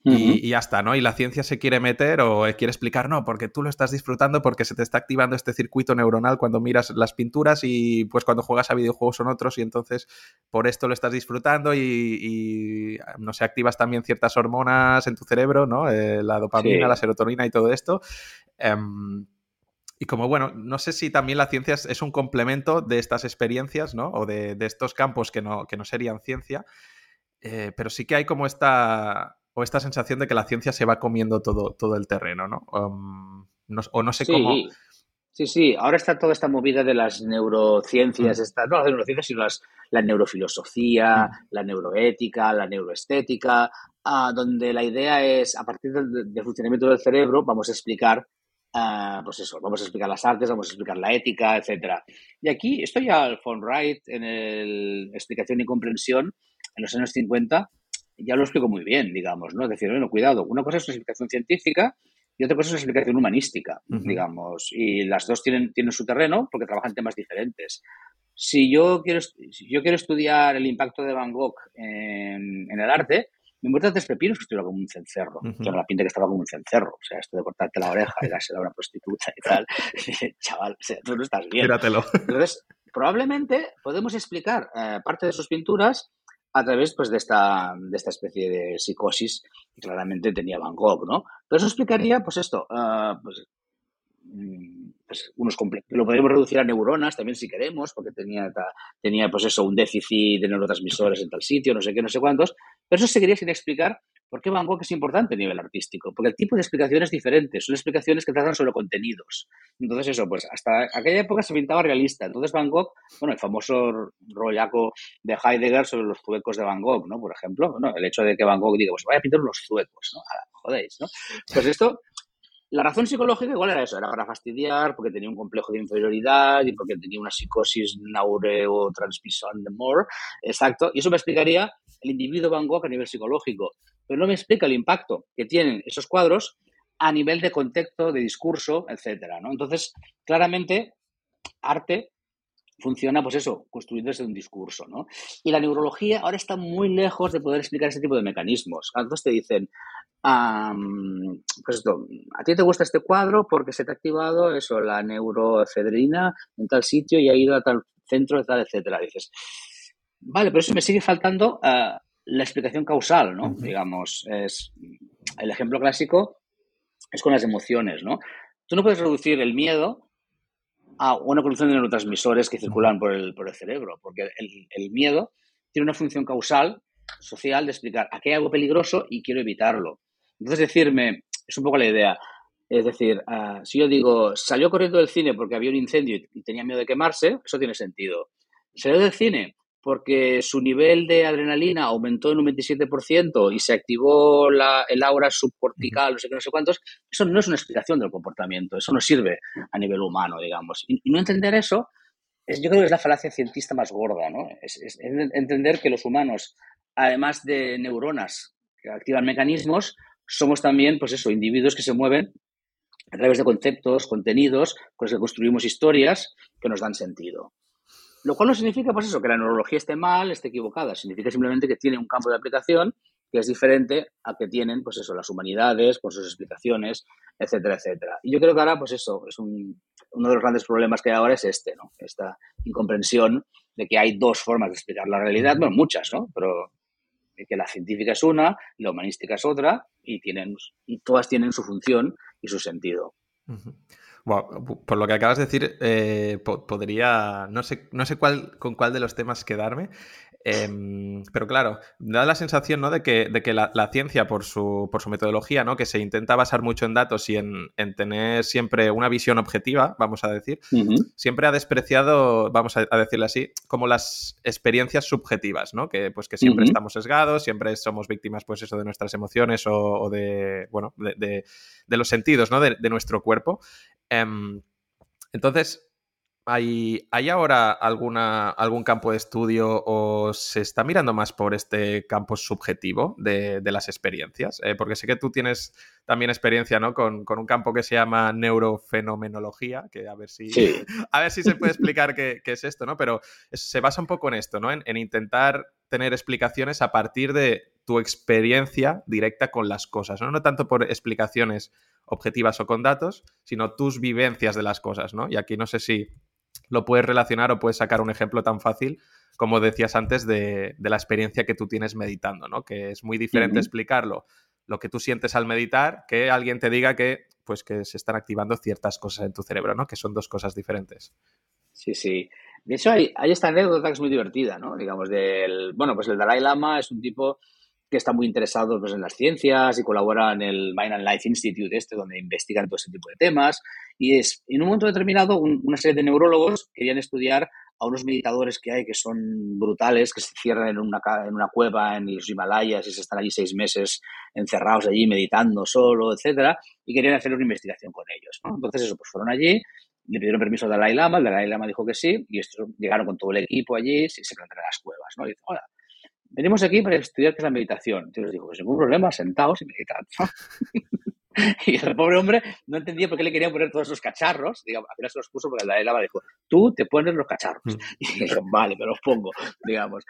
y, ya está, ¿no? Y la ciencia se quiere meter o quiere explicar, no, porque tú lo estás disfrutando porque se te está activando este circuito neuronal cuando miras las pinturas y pues cuando juegas a videojuegos son otros y entonces por esto lo estás disfrutando y, no sé, activas también ciertas hormonas en tu cerebro, ¿no? Eh, la dopamina, la serotonina y todo esto. Em, y como, bueno, no sé si también la ciencia es, un complemento de estas experiencias, ¿no? O de, estos campos que no, que no serían ciencia. Eh, pero sí que hay como esta, o esta sensación de que la ciencia se va comiendo todo, todo el terreno, ¿no? Um, o no sé cómo. Sí, sí, ahora está toda esta movida de las neurociencias, mm. no las neurociencias, sino las, la neurofilosofía, mm. la neuroética, la neuroestética, ah, donde la idea es, a partir del, funcionamiento del cerebro, vamos a explicar, pues eso, vamos a explicar las artes, vamos a explicar la ética, etcétera. Y aquí estoy al von Wright en el Explicación y Comprensión, en los años 50, ya lo explico muy bien, digamos, ¿no? Es decir, bueno, cuidado, una cosa es una explicación científica y otra cosa es una explicación humanística, digamos, y las dos tienen, tienen su terreno porque trabajan temas diferentes. Si yo quiero, si yo quiero estudiar el impacto de Van Gogh en, el arte, me importa tres pepinos que estuviera como un cencerro. Yo la pinta que estaba como un cencerro. O sea, esto de cortarte la oreja y dársela a una prostituta y tal. Chaval, tú no estás bien. Entonces, probablemente podemos explicar eh, parte de sus pinturas a través pues, de, esta, de esta especie de psicosis que claramente tenía Van Gogh, ¿no? Pero eso explicaría, pues esto, uh, pues, pues, unos lo podríamos reducir a neuronas también si queremos, porque tenía, tenía pues eso, un déficit de neurotransmisores en tal sitio, no sé qué, no sé cuántos, pero eso seguiría sin explicar ¿Por qué Van Gogh es importante a nivel artístico? Porque el tipo de explicación es diferente, son explicaciones que tratan sobre contenidos. Entonces, eso, pues hasta aquella época se pintaba realista. Entonces, Van Gogh, bueno, el famoso rollaco de Heidegger sobre los zuecos de Van Gogh, ¿no? Por ejemplo, ¿no? el hecho de que Van Gogh diga, pues vaya a pintar unos zuecos, ¿no? jodéis, ¿no? Pues esto, la razón psicológica igual era eso, era para fastidiar, porque tenía un complejo de inferioridad y porque tenía una psicosis neurotransmission de Moore, exacto, y eso me explicaría el individuo Van Gogh a nivel psicológico pero no me explica el impacto que tienen esos cuadros a nivel de contexto, de discurso, etcétera, ¿no? Entonces, claramente, arte funciona, pues eso, construido desde un discurso, ¿no? Y la neurología ahora está muy lejos de poder explicar ese tipo de mecanismos. Entonces te dicen, pues esto, a ti te gusta este cuadro porque se te ha activado eso, la neuroefedrina en tal sitio y ha ido a tal centro, tal, etcétera. Dices, vale, pero eso me sigue faltando uh, la explicación causal, ¿no? Digamos, es el ejemplo clásico es con las emociones, ¿no? Tú no puedes reducir el miedo a una producción de neurotransmisores que circulan por el, por el cerebro, porque el, miedo tiene una función causal social de explicar aquí hay algo peligroso y quiero evitarlo. Entonces, decirme, es un poco la idea, es decir, ah, si yo digo, salió corriendo del cine porque había un incendio y tenía miedo de quemarse, eso tiene sentido. Salió del cine porque su nivel de adrenalina aumentó en un 27% y se activó la, el aura subcortical, no sé qué, no sé cuántos, eso no es una explicación del comportamiento, eso no sirve a nivel humano, digamos. Y, no entender eso, es, yo creo que es la falacia cientista más gorda, ¿no? Es, entender que los humanos, además de neuronas que activan mecanismos, somos también, pues eso, individuos que se mueven a través de conceptos, contenidos, con los que construimos historias que nos dan sentido. Lo cual no significa, pues eso, que la neurología esté mal, esté equivocada. Significa simplemente que tiene un campo de aplicación que es diferente a que tienen, pues eso, las humanidades, con sus explicaciones, etcétera, etcétera. Y yo creo que ahora, pues eso, es un, uno de los grandes problemas que hay ahora es este, ¿no? Esta incomprensión de que hay dos formas de explicar la realidad, bueno, muchas, ¿no? Pero que la científica es una, la humanística es otra, y, tienen, y todas tienen su función y su sentido por lo que acabas de decir, eh, podría. No sé, no sé cuál, con cuál de los temas quedarme. Em, pero claro, da la sensación ¿no? de que, de que la, ciencia, por su, por su metodología, ¿no? que se intenta basar mucho en datos y en, tener siempre una visión objetiva, vamos a decir, siempre ha despreciado, vamos a, decirle así, como las experiencias subjetivas, ¿no? que, pues, que siempre estamos sesgados, siempre somos víctimas pues, eso, de nuestras emociones o, de, bueno, de, los sentidos ¿no? de, nuestro cuerpo. Em, entonces, ¿Hay, ¿Hay, ahora alguna, algún campo de estudio o se está mirando más por este campo subjetivo de, las experiencias? Eh, porque sé que tú tienes también experiencia ¿no? con, un campo que se llama neurofenomenología, que a ver si, a ver si se puede explicar qué, es esto, ¿no? Pero se basa un poco en esto, ¿no? en intentar tener explicaciones a partir de tu experiencia directa con las cosas, ¿no? No tanto por explicaciones objetivas o con datos, sino tus vivencias de las cosas, ¿no? Y aquí no sé si lo puedes relacionar o puedes sacar un ejemplo tan fácil como decías antes de, la experiencia que tú tienes meditando, ¿no? Que es muy diferente explicarlo, lo que tú sientes al meditar, que alguien te diga que, pues, que se están activando ciertas cosas en tu cerebro, ¿no? Que son dos cosas diferentes. Sí, sí. De hecho, hay, hay esta anécdota que es muy divertida, ¿no? Digamos, del... Bueno, pues el Dalai Lama es un tipo que está muy interesado pues, en las ciencias y colabora en el Mind and Life Institute, este, donde investigan todo ese tipo de temas. Y es, en un momento determinado, una serie de neurólogos querían estudiar a unos meditadores que hay que son brutales, que se cierran en una, en una cueva en los Himalayas y se están allí seis meses encerrados allí meditando solo, etcétera, y querían hacer una investigación con ellos. Entonces, eso, pues fueron allí, le pidieron permiso al Dalai Lama, el Dalai Lama dijo que sí, y estos llegaron con todo el equipo allí, se, se plantaron las cuevas, ¿no? Y hola, venimos aquí para estudiar qué es la meditación. Yo les digo, pues ningún problema, sentados y meditad. y el pobre hombre no entendía por qué le querían poner todos esos cacharros. Digamos, al final se los puso porque el Dalai Lama dijo, tú te pones los cacharros. Mm. Y dijo, vale, me los pongo, digamos.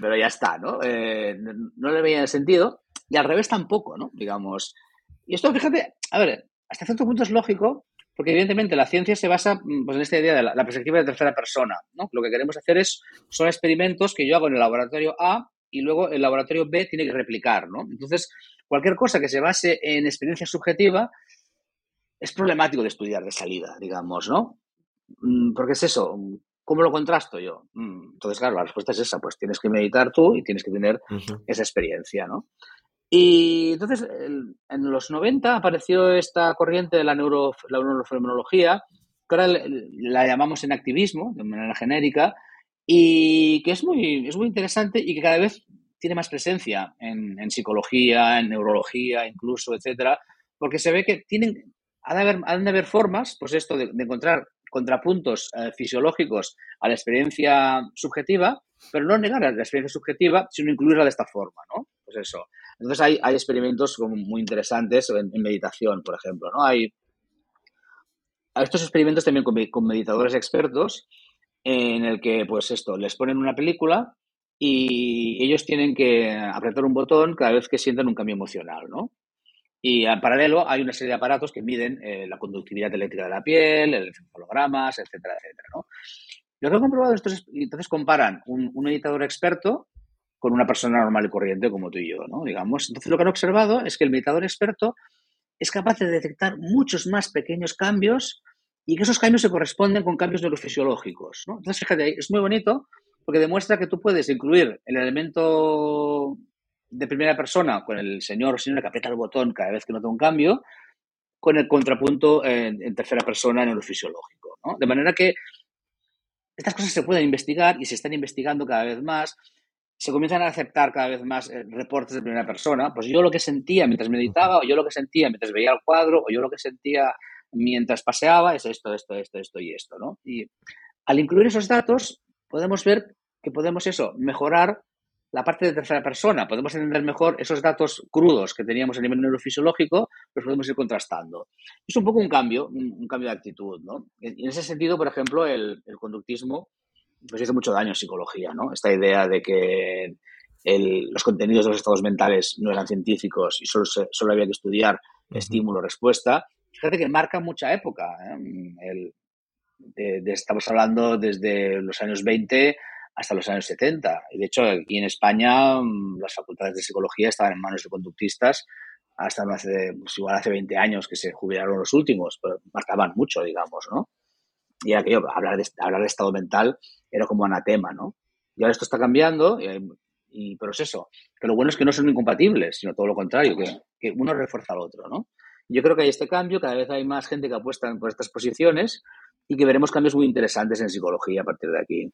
Pero ya está, ¿no? Eh, no, le veía el sentido. Y al revés tampoco, ¿no? Digamos. Y esto, fíjate, a ver, hasta cierto punto es lógico, porque evidentemente la ciencia se basa mm, pues, en esta idea de la, la, perspectiva de tercera persona. ¿no? Lo que queremos hacer es, son experimentos que yo hago en el laboratorio A y luego el laboratorio B tiene que replicar, ¿no? Entonces, cualquier cosa que se base en experiencia subjetiva es problemático de estudiar de salida, digamos, ¿no? Mm, porque es eso, ¿cómo lo contrasto yo? Mm, entonces, claro, la respuesta es esa, pues tienes que meditar tú y tienes que tener esa experiencia, ¿no? Y entonces, en los 90 apareció esta corriente de la, neuro, la neurofenomenología, que ahora la llamamos en activismo, de manera genérica, y que es muy, es muy interesante y que cada vez tiene más presencia en, psicología, en neurología, incluso, etcétera, porque se ve que tienen, han de haber, de haber formas, pues esto, de, encontrar contrapuntos eh, fisiológicos a la experiencia subjetiva, pero no negar la experiencia subjetiva, sino incluirla de esta forma, ¿no? Pues eso. Entonces hay, hay experimentos muy interesantes en, meditación, por ejemplo, ¿no? Hay estos experimentos también con meditadores expertos en el que, pues esto, les ponen una película y ellos tienen que apretar un botón cada vez que sientan un cambio emocional, ¿no? Y en paralelo hay una serie de aparatos que miden eh, la conductividad eléctrica de la piel, el encefalogramas, etcétera, etcétera, ¿no? Lo que han comprobado es, entonces comparan un, un meditador experto con una persona normal y corriente como tú y yo, ¿no? Digamos. Entonces lo que han observado es que el meditador experto es capaz de detectar muchos más pequeños cambios y que esos cambios se corresponden con cambios neurofisiológicos. ¿no? Entonces, fíjate, es muy bonito porque demuestra que tú puedes incluir el elemento de primera persona con el señor o señora que aprieta el botón cada vez que nota un cambio, con el contrapunto en, tercera persona neurofisiológico. ¿no? De manera que estas cosas se pueden investigar y se están investigando cada vez más. Se comienzan a aceptar cada vez más eh, reportes de primera persona. Pues yo lo que sentía mientras meditaba, o yo lo que sentía mientras veía el cuadro, o yo lo que sentía mientras paseaba es esto, esto, esto, esto y esto, ¿no? Y al incluir esos datos podemos ver que podemos eso, mejorar la parte de tercera persona, podemos entender mejor esos datos crudos que teníamos a nivel neurofisiológico, los podemos ir contrastando. Es un poco un cambio, un, cambio de actitud, ¿no? En ese sentido, por ejemplo, el, conductismo pues hizo mucho daño en psicología, ¿no? Esta idea de que los contenidos de los estados mentales no eran científicos y solo, solo había que estudiar estímulo-respuesta, fíjate que marca mucha época. ¿eh? estamos hablando desde los años 20 hasta los años 70. Y de hecho, aquí en España mm, las facultades de psicología estaban en manos de conductistas hasta hace, pues igual hace 20 años que se jubilaron los últimos, pero marcaban mucho, digamos, ¿no? Y aquello, hablar de, hablar de estado mental era como anatema, ¿no? Y ahora esto está cambiando, y, pero es eso, que lo bueno es que no son incompatibles, sino todo lo contrario, que, que uno refuerza al otro, ¿no? Yo creo que hay este cambio, cada vez hay más gente que apuesta por estas posiciones y que veremos cambios muy interesantes en psicología a partir de aquí.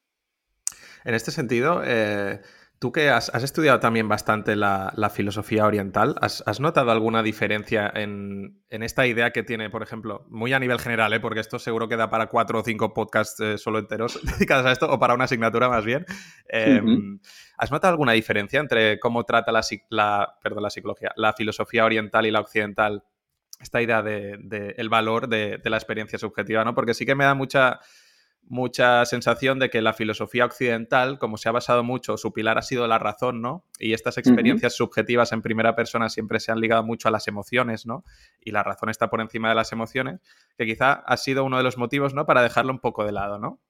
En este sentido, eh, Tú que has, estudiado también bastante la, filosofía oriental, ¿has, notado alguna diferencia en, esta idea que tiene, por ejemplo, muy a nivel general, ¿eh? porque esto seguro que da para cuatro o cinco podcasts eh, solo enteros dedicados a esto, o para una asignatura más bien? Em, ¿Has notado alguna diferencia entre cómo trata la, perdón, la psicología, la filosofía oriental y la occidental esta idea del de, el valor de, de, la experiencia subjetiva, ¿no? Porque sí que me da mucha, mucha sensación de que la filosofía occidental, como se ha basado mucho, su pilar ha sido la razón, ¿no? Y estas experiencias subjetivas en primera persona siempre se han ligado mucho a las emociones, ¿no? Y la razón está por encima de las emociones, que quizá ha sido uno de los motivos, ¿no? Para dejarlo un poco de lado, ¿no?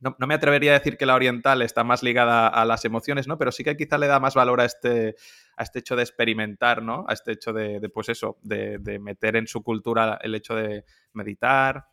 No, me atrevería a decir que la oriental está más ligada a las emociones, ¿no? Pero sí que quizá le da más valor a este, a este hecho de experimentar, ¿no? A este hecho de, pues eso, de, de meter en su cultura el hecho de meditar,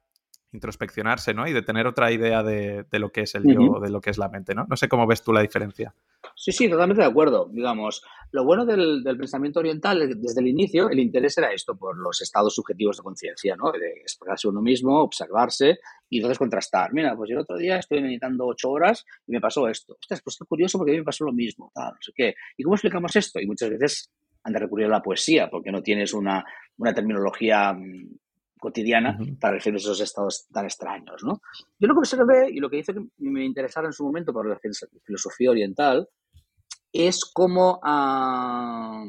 introspeccionarse, ¿no? Y de tener otra idea de, lo que es el yo, de lo que es la mente, ¿no? No sé cómo ves tú la diferencia. Sí, sí, totalmente de acuerdo. Digamos, lo bueno del, pensamiento oriental, desde el inicio, el interés era esto, por los estados subjetivos de conciencia, ¿no? De explorarse uno mismo, observarse y entonces contrastar. Mira, pues el otro día estoy meditando ocho horas y me pasó esto. Ostras, pues qué curioso porque a mí me pasó lo mismo, tal, no sé qué. ¿Y cómo explicamos esto? Y muchas veces han de recurrir a la poesía porque no tienes una, una terminología cotidiana para referirse a esos estados tan extraños, ¿no? Yo lo que observé y lo que hizo que me interesara en su momento por la filosofía oriental es cómo ah,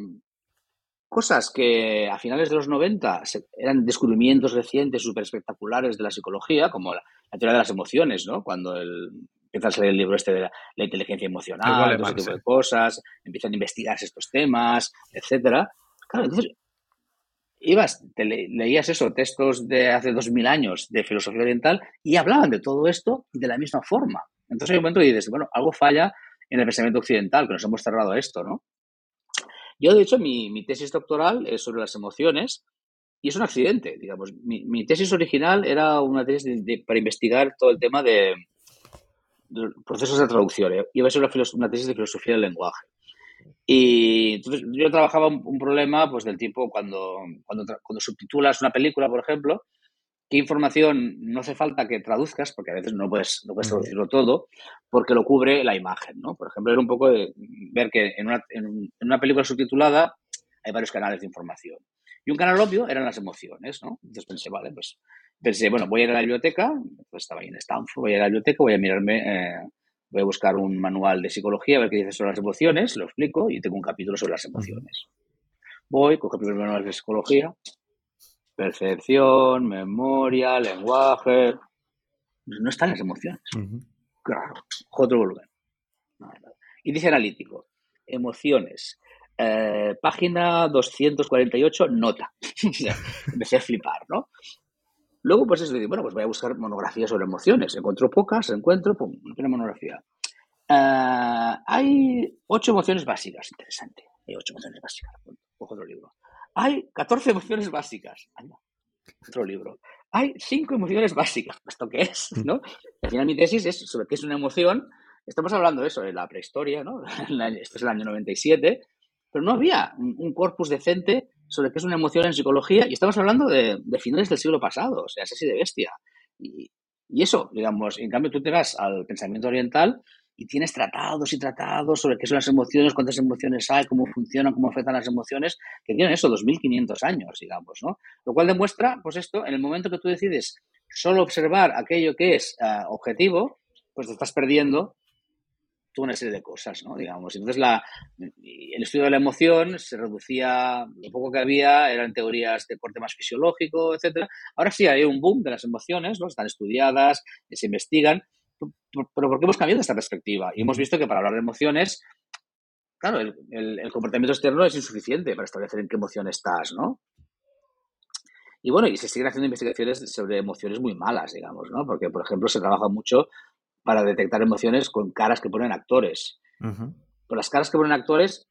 cosas que a finales de los 90 eran descubrimientos recientes súper espectaculares de la psicología, como la, teoría de las emociones, ¿no? Cuando el, empieza a salir el libro este de la, inteligencia emocional, ese tipo de cosas, empiezan a investigarse estos temas, etcétera. Claro, entonces ibas, te leías eso, textos de hace dos mil años de filosofía oriental y hablaban de todo esto de la misma forma. Entonces hay un momento y dices, bueno, algo falla en el pensamiento occidental, que nos hemos cerrado a esto, ¿no? Yo, de hecho, mi, tesis doctoral es sobre las emociones y es un accidente, digamos. Mi, tesis original era una tesis para investigar todo el tema de, procesos de traducción. ¿eh? Iba a ser una tesis de filosofía del lenguaje. Y entonces yo trabajaba un, problema pues del tipo cuando, cuando, cuando subtitulas una película, por ejemplo, qué información no hace falta que traduzcas, porque a veces no puedes, no puedes traducirlo todo, porque lo cubre la imagen, ¿no? Por ejemplo, era un poco de ver que en una, en una película subtitulada hay varios canales de información. Y un canal obvio eran las emociones, ¿no? Entonces pensé, vale, pues pensé, bueno, voy a ir a la biblioteca, pues estaba ahí en Stanford, voy a ir a la biblioteca, voy a mirarme eh, voy a buscar un manual de psicología, a ver qué dice sobre las emociones, lo explico y tengo un capítulo sobre las emociones. Voy, cojo el primer manual de psicología, percepción, memoria, lenguaje. No están las emociones. Claro, otro volumen. Índice analítico, emociones. Eh, página 248, nota. Empecé a flipar, ¿no? Luego, pues eso, bueno, pues voy a buscar monografías sobre emociones. Encuentro pocas, encuentro, pum, una monografía. Eh, hay ocho emociones básicas, interesante. Hay ocho emociones básicas. Cojo otro libro. Hay 14 emociones básicas. otro libro. Hay cinco emociones básicas. ¿Esto qué es? ¿no? al final mi tesis es sobre qué es una emoción. Estamos hablando de eso, de la prehistoria, ¿no? Este es el año 97, pero no había un corpus decente sobre qué es una emoción en psicología y estamos hablando de, finales del siglo pasado, o sea, es así de bestia. Y, eso, digamos, en cambio tú te vas al pensamiento oriental y tienes tratados y tratados sobre qué son las emociones, cuántas emociones hay, cómo funcionan, cómo afectan las emociones, que tienen eso, 2.500 años, digamos, ¿no? Lo cual demuestra, pues esto, en el momento que tú decides solo observar aquello que es eh, objetivo, pues te estás perdiendo una serie de cosas, ¿no? Digamos. Entonces, la, el estudio de la emoción se reducía, lo poco que había eran teorías de corte más fisiológico, etcétera. Ahora sí hay un boom de las emociones, ¿no? Están estudiadas, se investigan, pero ¿por qué hemos cambiado esta perspectiva? Y hemos visto que para hablar de emociones, claro, el, el, comportamiento externo es insuficiente para establecer en qué emoción estás, ¿no? Y bueno, y se siguen haciendo investigaciones sobre emociones muy malas, digamos, ¿no? Porque, por ejemplo, se trabaja mucho para detectar emociones con caras que ponen actores. Pero las caras que ponen actores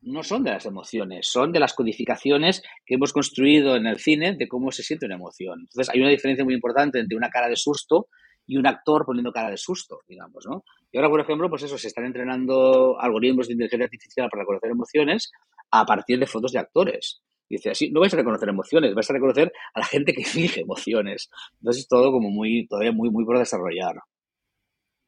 no son de las emociones, son de las codificaciones que hemos construido en el cine de cómo se siente una emoción. Entonces hay una diferencia muy importante entre una cara de susto y un actor poniendo cara de susto, digamos, ¿no? Y ahora, por ejemplo, pues eso, se están entrenando algoritmos de inteligencia artificial para reconocer emociones a partir de fotos de actores. Y dice, así no vais a reconocer emociones, vais a reconocer a la gente que finge emociones. Entonces es todo como muy, todavía muy, muy por desarrollar.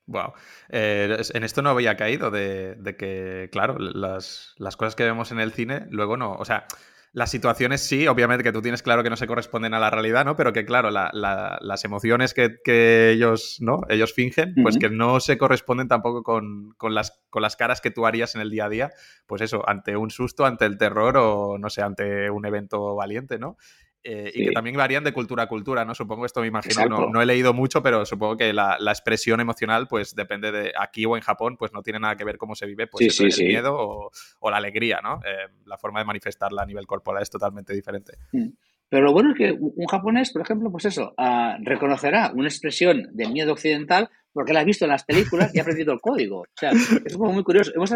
Wow. Eh, en esto no había caído de, que, claro, las, las, cosas que vemos en el cine luego no. O sea, las situaciones sí, obviamente que tú tienes claro que no se corresponden a la realidad, ¿no? Pero que claro, las emociones que, ellos, ¿no? Ellos fingen, pues que no se corresponden tampoco con, las, con las caras que tú harías en el día a día, pues eso, ante un susto, ante el terror o, no sé, ante un evento valiente, ¿no? Eh, y que también varían de cultura a cultura, ¿no? Supongo esto me imagino, no, he leído mucho, pero supongo que la, expresión emocional, pues depende de aquí o en Japón, pues no tiene nada que ver cómo se vive, pues el miedo o, la alegría, ¿no? Eh, la forma de manifestarla a nivel corporal es totalmente diferente. Mm. Pero lo bueno es que un japonés, por ejemplo, pues eso, ah, reconocerá una expresión de miedo occidental porque la ha visto en las películas y ha aprendido el código. O sea, es como muy curioso. Hemos,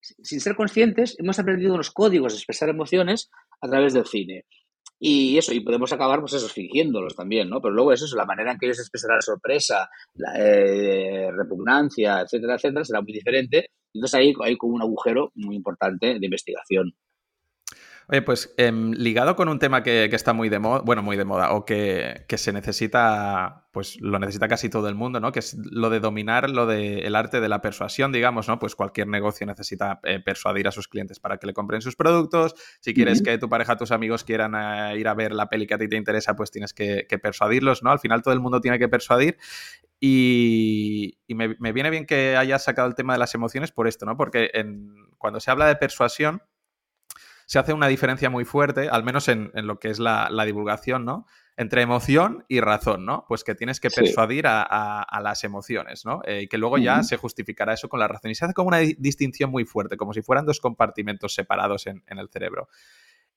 sin ser conscientes, hemos aprendido los códigos de expresar emociones a través del cine. Y eso, y podemos acabar, pues eso, fingiéndolos también, ¿no? Pero luego eso, la manera en que ellos expresarán sorpresa, la, eh, repugnancia, etcétera, etcétera, será muy diferente. Entonces ahí hay como un agujero muy importante de investigación. Oye, pues em, ligado con un tema que, está muy de moda, bueno, muy de moda, o que, se necesita, pues lo necesita casi todo el mundo, ¿no? Que es lo de dominar lo del arte de la persuasión, digamos, ¿no? Pues cualquier negocio necesita eh, persuadir a sus clientes para que le compren sus productos. Si quieres que tu pareja, tus amigos quieran eh, ir a ver la peli que a ti te interesa, pues tienes que, persuadirlos, ¿no? Al final todo el mundo tiene que persuadir. Y, me, viene bien que hayas sacado el tema de las emociones por esto, ¿no? Porque cuando se habla de persuasión, se hace una diferencia muy fuerte, al menos en, lo que es la, divulgación, ¿no? Entre emoción y razón, ¿no? Pues que tienes que persuadir a, las emociones, ¿no? Eh, y que luego ya se justificará eso con la razón. Y se hace como una distinción muy fuerte, como si fueran dos compartimentos separados en, el cerebro.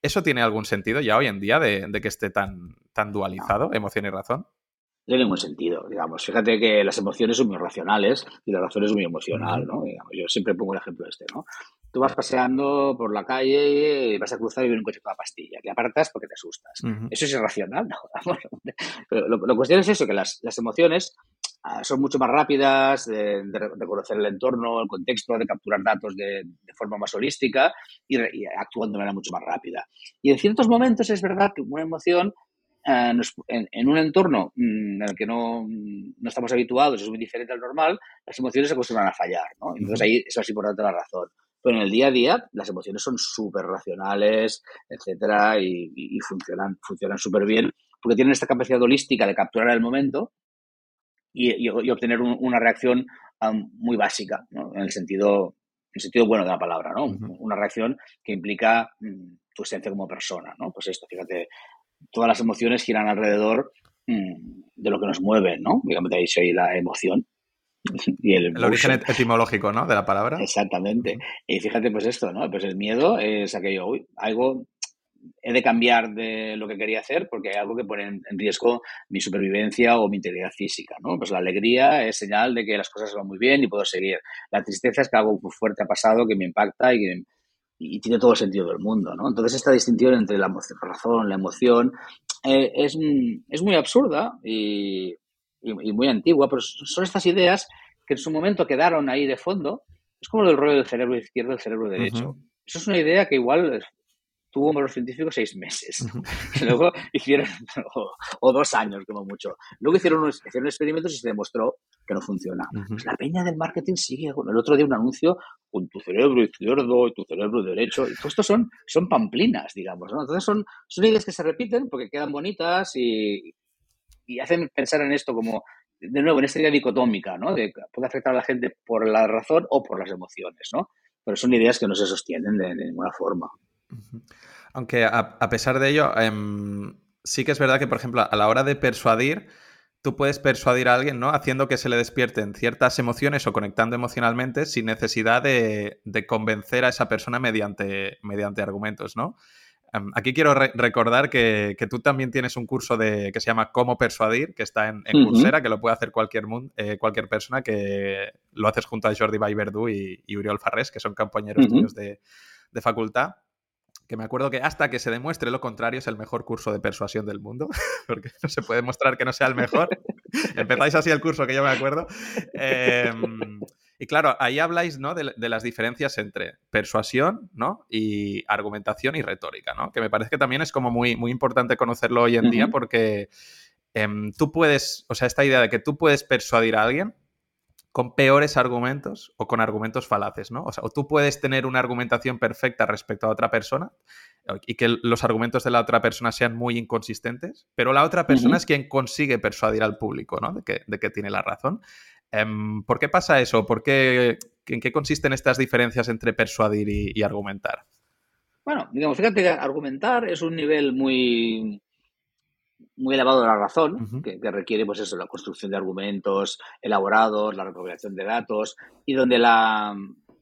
¿Eso tiene algún sentido ya hoy en día de, que esté tan, tan dualizado, emoción y razón? No tiene ningún sentido, digamos. Fíjate que las emociones son muy racionales y la razón es muy emocional, ¿no? yo siempre pongo el ejemplo este, ¿no? Tú vas paseando por la calle y vas a cruzar y viene un coche con la pastilla. Que apartas porque te asustas. ¿Eso es irracional? No. Pero lo, cuestión es eso, que las, emociones ah, son mucho más rápidas de, conocer el entorno, el contexto, de capturar datos de, forma más holística y, actuando de manera mucho más rápida. Y en ciertos momentos es verdad que una emoción eh, en, un entorno mm, en el que no, no, estamos habituados, es muy diferente al normal, las emociones se acostumbran a fallar, ¿no? Entonces ahí eso es importante la razón. Pero en el día a día las emociones son súper racionales, etcétera, y, funcionan, funcionan súper bien porque tienen esta capacidad holística de capturar el momento y, obtener una reacción muy básica, en, el sentido, en el sentido bueno de la palabra, ¿no? Una reacción que implica mm, tu esencia como persona, ¿no? Pues esto, fíjate, todas las emociones giran alrededor mm, de lo que nos mueve, ¿no? Digamos, de ahí soy la emoción. Y el, origen etimológico, ¿no? De la palabra. Exactamente. Y fíjate, pues esto, ¿no? Pues el miedo es aquello, uy, algo he de cambiar de lo que quería hacer porque hay algo que pone en riesgo mi supervivencia o mi integridad física, ¿no? Pues la alegría es señal de que las cosas van muy bien y puedo seguir. La tristeza es que algo fuerte ha pasado que me impacta y que y tiene todo el sentido del mundo, ¿no? Entonces esta distinción entre la razón, la emoción, eh, es, es, muy absurda y, y, muy antigua, pero son estas ideas que en su momento quedaron ahí de fondo. Es como el rollo del cerebro izquierdo y el cerebro derecho. Eso es una idea que igual tuvo un científico seis meses. Luego hicieron, o, dos años como mucho. Luego hicieron, unos, hicieron experimentos y se demostró que no funciona. pues la peña del marketing sigue. el otro día un anuncio con tu cerebro izquierdo y tu cerebro derecho. Y todo esto son, son pamplinas, digamos. Entonces son, son ideas que se repiten porque quedan bonitas y, y hacen pensar en esto como, de nuevo, en esta idea dicotómica, ¿no? De que puede afectar a la gente por la razón o por las emociones, ¿no? Pero son ideas que no se sostienen de, ninguna forma. Aunque a, pesar de ello, em, sí que es verdad que, por ejemplo, a la hora de persuadir, tú puedes persuadir a alguien, ¿no? Haciendo que se le despierten ciertas emociones o conectando emocionalmente sin necesidad de, de convencer a esa persona mediante, mediante argumentos, ¿no? Em, aquí quiero recordar que, tú también tienes un curso de, que se llama Cómo persuadir, que está en, en Coursera, que lo puede hacer cualquier, eh, cualquier persona, que lo haces junto a Jordi Baiverdú y, y Uriol Farrés, que son compañeros tuyos de, facultad. Que me acuerdo que hasta que se demuestre lo contrario es el mejor curso de persuasión del mundo, porque no se puede mostrar que no sea el mejor. Empezáis así el curso, que yo me acuerdo. Eh, y claro, ahí habláis ¿no? de, las diferencias entre persuasión ¿no? y argumentación y retórica, ¿no? que me parece que también es como muy, muy importante conocerlo hoy en día porque em, tú puedes, o sea, esta idea de que tú puedes persuadir a alguien con peores argumentos o con argumentos falaces, ¿no? O sea, o tú puedes tener una argumentación perfecta respecto a otra persona y que los argumentos de la otra persona sean muy inconsistentes, pero la otra persona es quien consigue persuadir al público, ¿no? De que, de que tiene la razón. Em, ¿Por qué pasa eso? ¿Por qué, ¿En qué consisten estas diferencias entre persuadir y, argumentar? Bueno, digamos, fíjate que argumentar es un nivel muy, muy elevado de la razón, que, requiere, pues eso, la construcción de argumentos elaborados, la recopilación de datos, y donde la,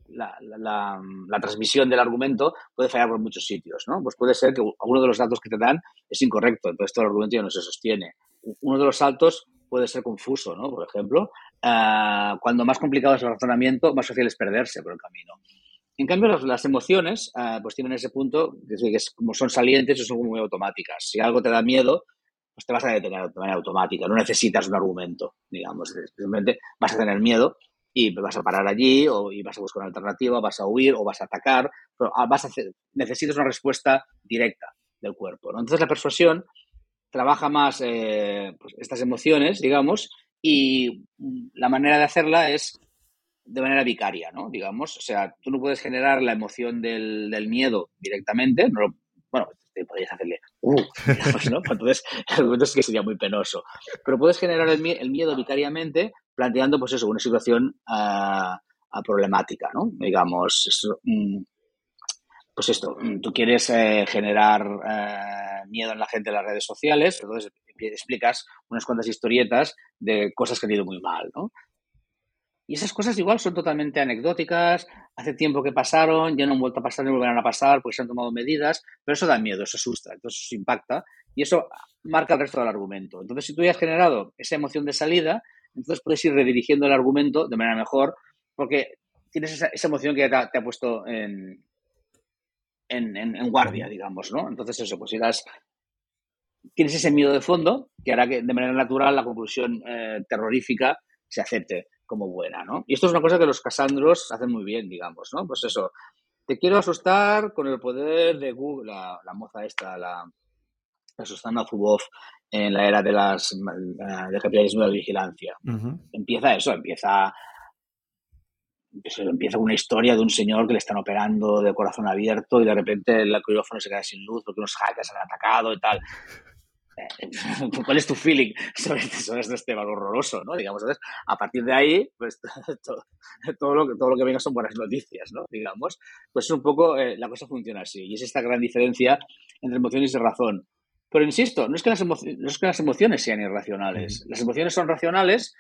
la, transmisión del argumento puede fallar por muchos sitios, ¿no? Pues puede ser que alguno de los datos que te dan es incorrecto, entonces todo el argumento ya no se sostiene. Uno de los saltos puede ser confuso, ¿no? Por ejemplo, eh, cuando más complicado es el razonamiento, más fácil es perderse por el camino. En cambio, las, emociones, eh, pues tienen ese punto, que es, como son salientes, son muy automáticas. Si algo te da miedo, pues te vas a detener de manera automática. No necesitas un argumento, digamos. Simplemente vas a tener miedo y vas a parar allí o y vas a buscar una alternativa, vas a huir o vas a atacar, pero ah, vas a necesitas una respuesta directa del cuerpo. Entonces la persuasión trabaja más eh, pues, estas emociones, digamos, y la manera de hacerla es de manera vicaria, ¿no? Digamos, o sea, tú no puedes generar la emoción del, miedo directamente, no bueno, te podrías hacerle, uh, ¿no? Entonces, es que sería muy penoso. Pero puedes generar el, el miedo vicariamente planteando, pues eso, una situación uh, problemática, ¿no? Digamos, mm, pues esto, mm, tú quieres eh, generar eh, miedo en la gente en las redes sociales, entonces explicas unas cuantas historietas de cosas que han ido muy mal, ¿no? Y esas cosas igual son totalmente anecdóticas, hace tiempo que pasaron, ya no han vuelto a pasar ni volverán a pasar porque se han tomado medidas, pero eso da miedo, eso asusta, entonces eso impacta y eso marca el resto del argumento. Entonces, si tú ya has generado esa emoción de salida, entonces puedes ir redirigiendo el argumento de manera mejor porque tienes esa, emoción que te ha puesto en, en, guardia, digamos, ¿no? Entonces eso, pues irás, tienes ese miedo de fondo que hará que de manera natural la conclusión eh, terrorífica se acepte como buena, ¿no? Y esto es una cosa que los Casandros hacen muy bien, digamos, ¿no? Pues eso, te quiero asustar con el poder de Google, la, moza esta, la, la Susana Zuboff en la era de las del capitalismo de la vigilancia. Empieza eso, empieza empieza una historia de un señor que le están operando de corazón abierto y de repente el quirófano se queda sin luz porque unos hackers han atacado y tal. ¿Cuál es tu feeling sobre, este valor horroroso? ¿no? Digamos, entonces, a partir de ahí, pues todo, lo, que, todo lo que venga son buenas noticias, ¿no? Digamos, pues un poco eh, la cosa funciona así. Y es esta gran diferencia entre emociones y razón. Pero insisto, no es que las, emociones, no es que las emociones sean irracionales. Las emociones son racionales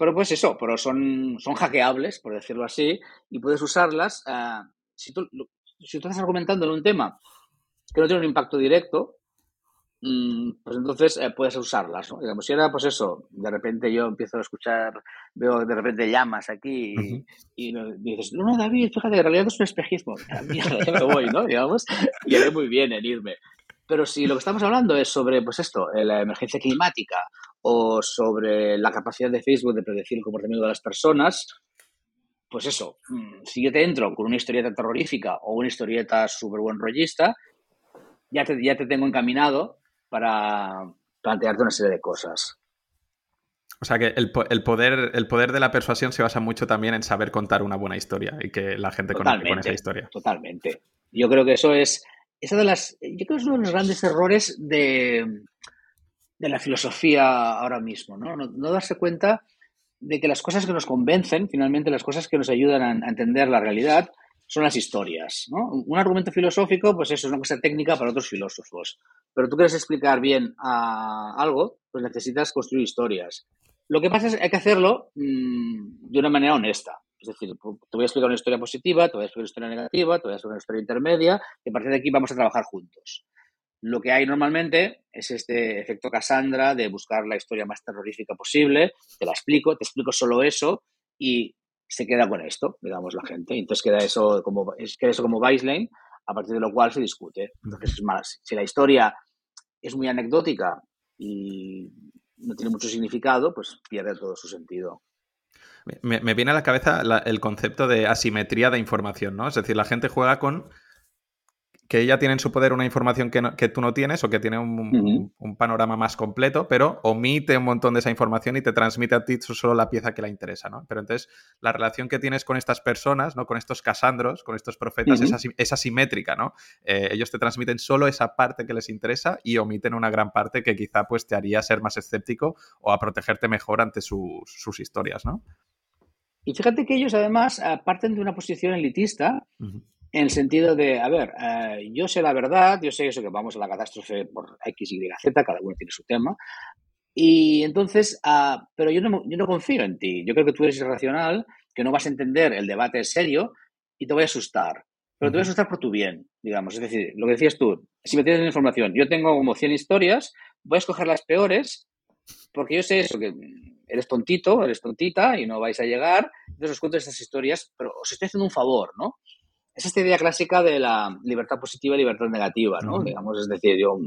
pero pues eso, pero son, son hackeables, por decirlo así, y puedes usarlas. Eh, si, tú, si tú estás argumentando en un tema que no tiene un impacto directo, pues entonces eh, puedes usarlas, ¿no? Digamos, si era pues eso, de repente yo empiezo a escuchar, veo de repente llamas aquí y, dices, no, no, David, fíjate, en realidad es un espejismo. Mierda, ya me voy, ¿no? Digamos, y haré muy bien en irme. Pero si lo que estamos hablando es sobre, pues esto, eh, la emergencia climática o sobre la capacidad de Facebook de predecir el comportamiento de las personas, pues eso, mm, si yo te entro con una historieta terrorífica o una historieta súper buen rollista, ya te, ya te tengo encaminado para plantearte una serie de cosas. O sea que el, poder, el poder de la persuasión se basa mucho también en saber contar una buena historia y que la gente conecte con esa historia. Totalmente. Yo creo que eso es esa de las, yo creo que es uno de los grandes errores de, de la filosofía ahora mismo, ¿no? ¿no? darse cuenta de que las cosas que nos convencen, finalmente las cosas que nos ayudan a, entender la realidad, son las historias. ¿no? Un argumento filosófico, pues eso es una cosa técnica para otros filósofos. Pero tú quieres explicar bien a algo, pues necesitas construir historias. Lo que pasa es que hay que hacerlo mm, de una manera honesta. Es decir, te voy a explicar una historia positiva, te voy a explicar una historia negativa, te voy a explicar una historia intermedia, y a partir de aquí vamos a trabajar juntos. Lo que hay normalmente es este efecto Cassandra de buscar la historia más terrorífica posible, te la explico, te explico solo eso y se queda con esto, digamos, la gente. Entonces queda eso como, queda eso como baseline, a partir de lo cual se discute. Entonces, es más, si la historia es muy anecdótica y no tiene mucho significado, pues pierde todo su sentido. Me, viene a la cabeza el concepto de asimetría de información, ¿no? Es decir, la gente juega con que ella tiene en su poder una información que, tú no tienes o que tiene un, panorama más completo, pero omite un montón de esa información y te transmite a ti solo la pieza que la interesa, ¿no? Pero entonces la relación que tienes con estas personas, ¿no? Con estos casandros, con estos profetas, es, asimétrica, ¿no? Eh, ellos te transmiten solo esa parte que les interesa y omiten una gran parte que quizá pues te haría ser más escéptico o a protegerte mejor ante sus, historias, ¿no? Y fíjate que ellos además parten de una posición elitista en el sentido de, a ver, eh, yo sé la verdad, yo sé eso que vamos a la catástrofe por X, Y, Z, cada uno tiene su tema. Y entonces, ah, pero yo no, yo no confío en ti. Yo creo que tú eres irracional, que no vas a entender el debate serio y te voy a asustar. Pero te voy a asustar por tu bien, digamos. Es decir, lo que decías tú, si me tienes información, yo tengo como 100 historias, voy a escoger las peores porque yo sé eso, que eres tontito, eres tontita y no vais a llegar. Entonces os cuento estas historias, pero os estoy haciendo un favor, ¿no? Es esta idea clásica de la libertad positiva y libertad negativa, ¿no? Digamos, es decir, yo,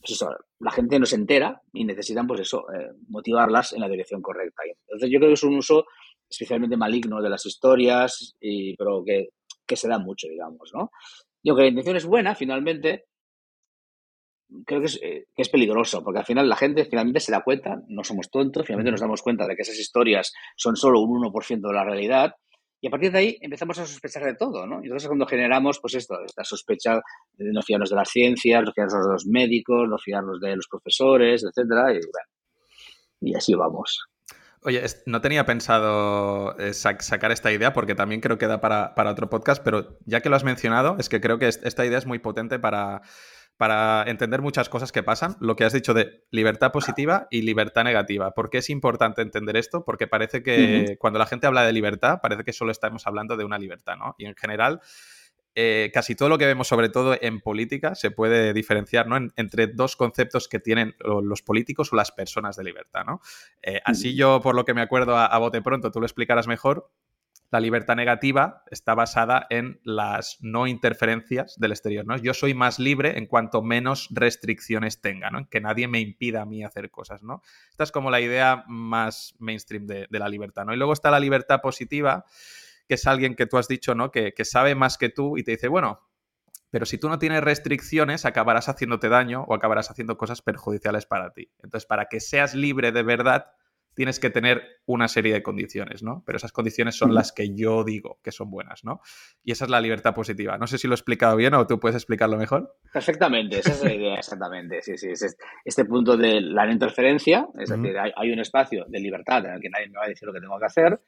pues eso, la gente no se entera y necesitan, pues eso, eh, motivarlas en la dirección correcta. Entonces, yo creo que es un uso especialmente maligno de las historias, y, pero que, se da mucho, digamos, ¿no? Y aunque la intención es buena, finalmente, creo que es, eh, que es, peligroso, porque al final la gente finalmente se da cuenta, no somos tontos, finalmente nos damos cuenta de que esas historias son solo un 1% de la realidad y a partir de ahí empezamos a sospechar de todo, ¿no? Y entonces cuando generamos, pues esto, esta sospecha de no fiarnos de las ciencias, no fiarnos de los médicos, no fiarnos de los profesores, etcétera, y bueno, y así vamos. Oye, no tenía pensado eh, sacar esta idea porque también creo que da para, para otro podcast, pero ya que lo has mencionado, es que creo que esta idea es muy potente para para entender muchas cosas que pasan, lo que has dicho de libertad positiva y libertad negativa. ¿Por qué es importante entender esto? Porque parece que cuando la gente habla de libertad, parece que solo estamos hablando de una libertad, ¿no? Y en general, eh, casi todo lo que vemos, sobre todo en política, se puede diferenciar ¿no? entre dos conceptos que tienen los políticos o las personas de libertad, ¿no? Eh, así yo, por lo que me acuerdo a, a bote pronto, tú lo explicarás mejor, la libertad negativa está basada en las no interferencias del exterior. ¿no? Yo soy más libre en cuanto menos restricciones tenga, ¿no? en que nadie me impida a mí hacer cosas. ¿no? Esta es como la idea más mainstream de, la libertad. ¿no? Y luego está la libertad positiva, que es alguien que tú has dicho ¿no? que, que sabe más que tú y te dice, bueno, pero si tú no tienes restricciones, acabarás haciéndote daño o acabarás haciendo cosas perjudiciales para ti. Entonces, para que seas libre de verdad, tienes que tener una serie de condiciones, ¿no? Pero esas condiciones son las que yo digo que son buenas, ¿no? Y esa es la libertad positiva. No sé si lo he explicado bien o tú puedes explicarlo mejor. Perfectamente, esa es la idea, exactamente. Sí, sí, es este punto de la no interferencia, es decir, hay, un espacio de libertad en el que nadie me va a decir lo que tengo que hacer,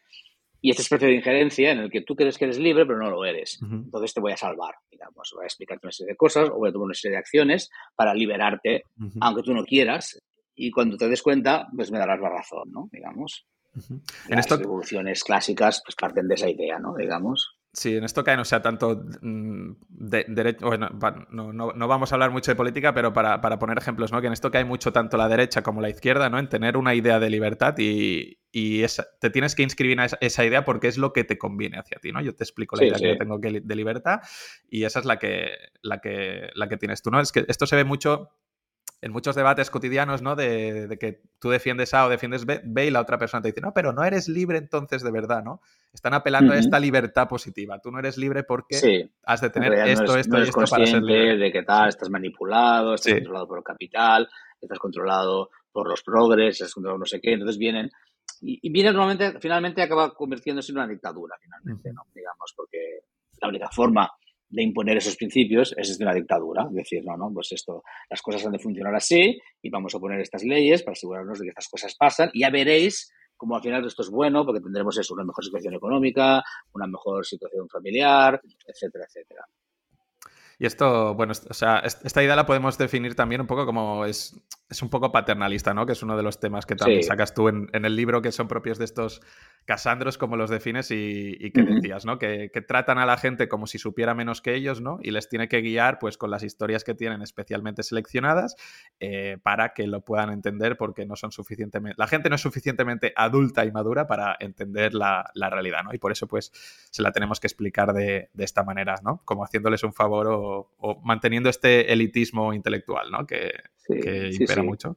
y este espacio de injerencia en el que tú crees que eres libre, pero no lo eres. Entonces te voy a salvar, digamos, voy a explicarte una serie de cosas o voy a tomar una serie de acciones para liberarte, aunque tú no quieras, y cuando te des cuenta, pues me darás la razón, ¿no? Digamos. En Las evoluciones clásicas pues parten de esa idea, ¿no? Digamos. Sí, en esto cae, no sea tanto mm, de, derecho. Bueno, no, no, vamos a hablar mucho de política, pero para, poner ejemplos, ¿no? Que en esto cae mucho tanto la derecha como la izquierda, ¿no? En tener una idea de libertad y, y te tienes que inscribir en esa, idea porque es lo que te conviene hacia ti, ¿no? Yo te explico la idea que yo tengo de libertad y esa es la que, la que, la que tienes tú, ¿no? Es que esto se ve mucho en muchos debates cotidianos, ¿no? De, que tú defiendes A o defiendes B, y la otra persona te dice, no, pero no eres libre entonces de verdad, ¿no? Están apelando a esta libertad positiva. Tú no eres libre porque has de tener esto, esto y esto para ser libre. de que tal, estás manipulado, estás controlado por el capital, estás controlado por los progres, estás controlado no sé qué. Entonces vienen y, y viene normalmente, finalmente acaba convirtiéndose en una dictadura, finalmente, ¿no? Digamos, porque la única forma de imponer esos principios es desde una dictadura. Decir, no, no, pues esto, las cosas han de funcionar así y vamos a poner estas leyes para asegurarnos de que estas cosas pasan y ya veréis cómo al final esto es bueno porque tendremos eso, una mejor situación económica, una mejor situación familiar, etcétera, etcétera. Y esto, bueno, o sea, esta idea la podemos definir también un poco como es, es un poco paternalista, ¿no? Que es uno de los temas que también sacas tú en, en, el libro que son propios de estos Casandros, como los defines y, que decías, ¿no? Que, tratan a la gente como si supiera menos que ellos, ¿no? Y les tiene que guiar, pues, con las historias que tienen especialmente seleccionadas eh, para que lo puedan entender porque no son suficientemente... La gente no es suficientemente adulta y madura para entender la, realidad, ¿no? Y por eso, pues, se la tenemos que explicar de, esta manera, ¿no? Como haciéndoles un favor o, manteniendo este elitismo intelectual, ¿no? Que, impera mucho.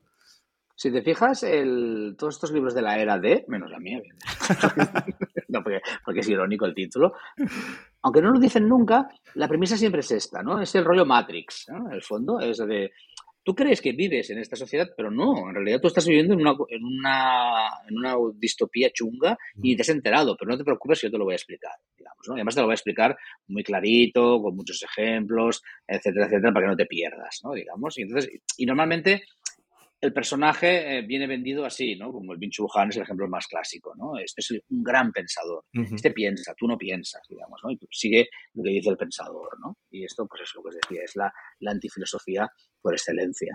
Si te fijas, el, todos estos libros de la era D, menos la mía, no, porque, porque, es irónico el título, aunque no lo dicen nunca, la premisa siempre es esta, ¿no? Es el rollo Matrix, el fondo, es de, tú crees que vives en esta sociedad, pero no, en realidad tú estás viviendo en una, en una, en una distopía chunga y te has enterado, pero no te preocupes, yo te lo voy a explicar, digamos, ¿no? Y además te lo voy a explicar muy clarito, con muchos ejemplos, etcétera, etcétera, para que no te pierdas, ¿no? Digamos, y entonces, y normalmente el personaje eh, viene vendido así, ¿no? Como el Vinci es el ejemplo más clásico, ¿no? Este es un gran pensador. Este piensa, tú no piensas, digamos, ¿no? Y sigue lo que dice el pensador, ¿no? Y esto, pues es lo que os decía, es la, la antifilosofía por excelencia.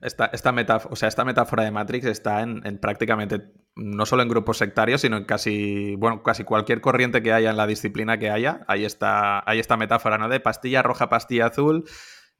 Esta, esta, metáfora, o sea, esta metáfora de Matrix está en, en, prácticamente, no solo en grupos sectarios, sino en casi, bueno, casi cualquier corriente que haya en la disciplina que haya. Ahí está, hay esta metáfora, ¿no? De pastilla roja, pastilla azul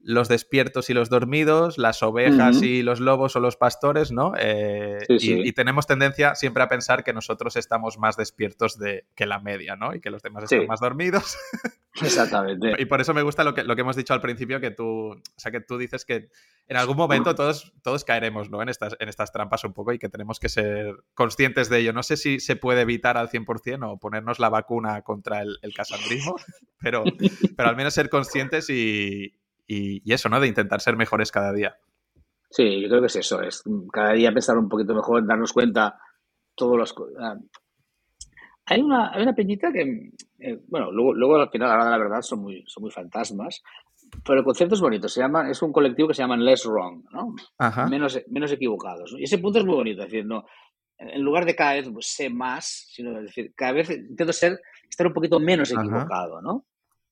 los despiertos y los dormidos, las ovejas y los lobos o los pastores, ¿no? Eh, y, tenemos tendencia siempre a pensar que nosotros estamos más despiertos de, que la media, ¿no? Y que los demás están más dormidos. Exactamente. y por eso me gusta lo que, lo que hemos dicho al principio, que tú, o sea, que tú dices que en algún momento todos, todos caeremos, ¿no? En estas, en estas trampas un poco y que tenemos que ser conscientes de ello. No sé si se puede evitar al 100% o ponernos la vacuna contra el, el casandrismo, pero, pero al menos ser conscientes y, y, eso, ¿no? De intentar ser mejores cada día. Sí, yo creo que es eso, es cada día pensar un poquito mejor, darnos cuenta todos los... Ah, hay una, hay una peñita que, eh, bueno, luego, luego al final, ahora la verdad, son muy, son muy fantasmas, pero el concepto es bonito, se llama, es un colectivo que se llama Less Wrong, ¿no? Menos, menos equivocados. Y ese punto es muy bonito, es decir, no, en lugar de cada vez pues, sé más, sino decir, cada vez intento ser, estar un poquito menos equivocado, ¿no?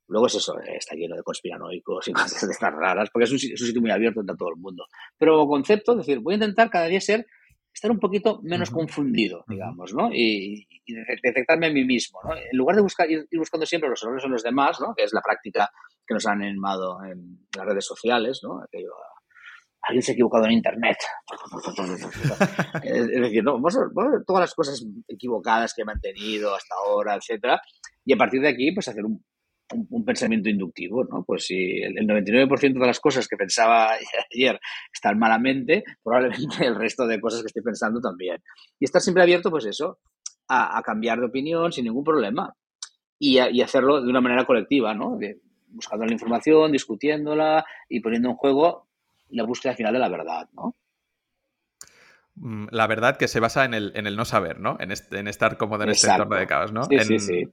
Luego es eso, eh, está lleno de conspiranoicos y cosas de estas raras, porque es un, sitio muy abierto entre todo el mundo. Pero concepto, es decir, voy a intentar cada día ser, estar un poquito menos confundido, digamos, ¿no? Y, detectarme a mí mismo, ¿no? En lugar de buscar, ir, buscando siempre los errores en los demás, ¿no? Que es la práctica que nos han animado en las redes sociales, ¿no? Aquello, alguien se ha equivocado en Internet. es decir, no, vamos a, todas las cosas equivocadas que he mantenido hasta ahora, etcétera, y a partir de aquí, pues hacer un un, pensamiento inductivo, ¿no? Pues si el, 99% de las cosas que pensaba ayer están malamente, probablemente el resto de cosas que estoy pensando también. Y estar siempre abierto, pues eso, a, cambiar de opinión sin ningún problema y, hacerlo de una manera colectiva, ¿no? buscando la información, discutiéndola y poniendo en juego la búsqueda final de la verdad, ¿no? Mm, la verdad que se basa en el, en el no saber, ¿no? En, en estar cómodo en este entorno de caos, ¿no? Sí, sí, sí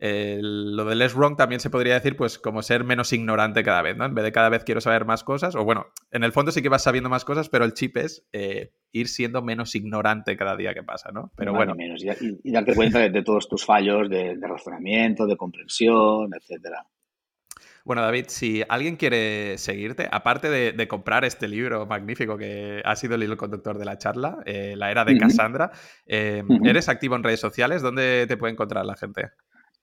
lo de less wrong también se podría decir, pues, como ser menos ignorante cada vez, ¿no? En vez de cada vez quiero saber más cosas, o bueno, en el fondo sí que vas sabiendo más cosas, pero el chip es eh, ir siendo menos ignorante cada día que pasa, ¿no? Pero bueno. Menos, y, darte cuenta de, todos tus fallos de, razonamiento, de comprensión, etcétera. Bueno, David, si alguien quiere seguirte, aparte de, comprar este libro magnífico que ha sido el hilo conductor de la charla, eh, La Era de Cassandra, eh, ¿eres activo en redes sociales? ¿Dónde te puede encontrar la gente?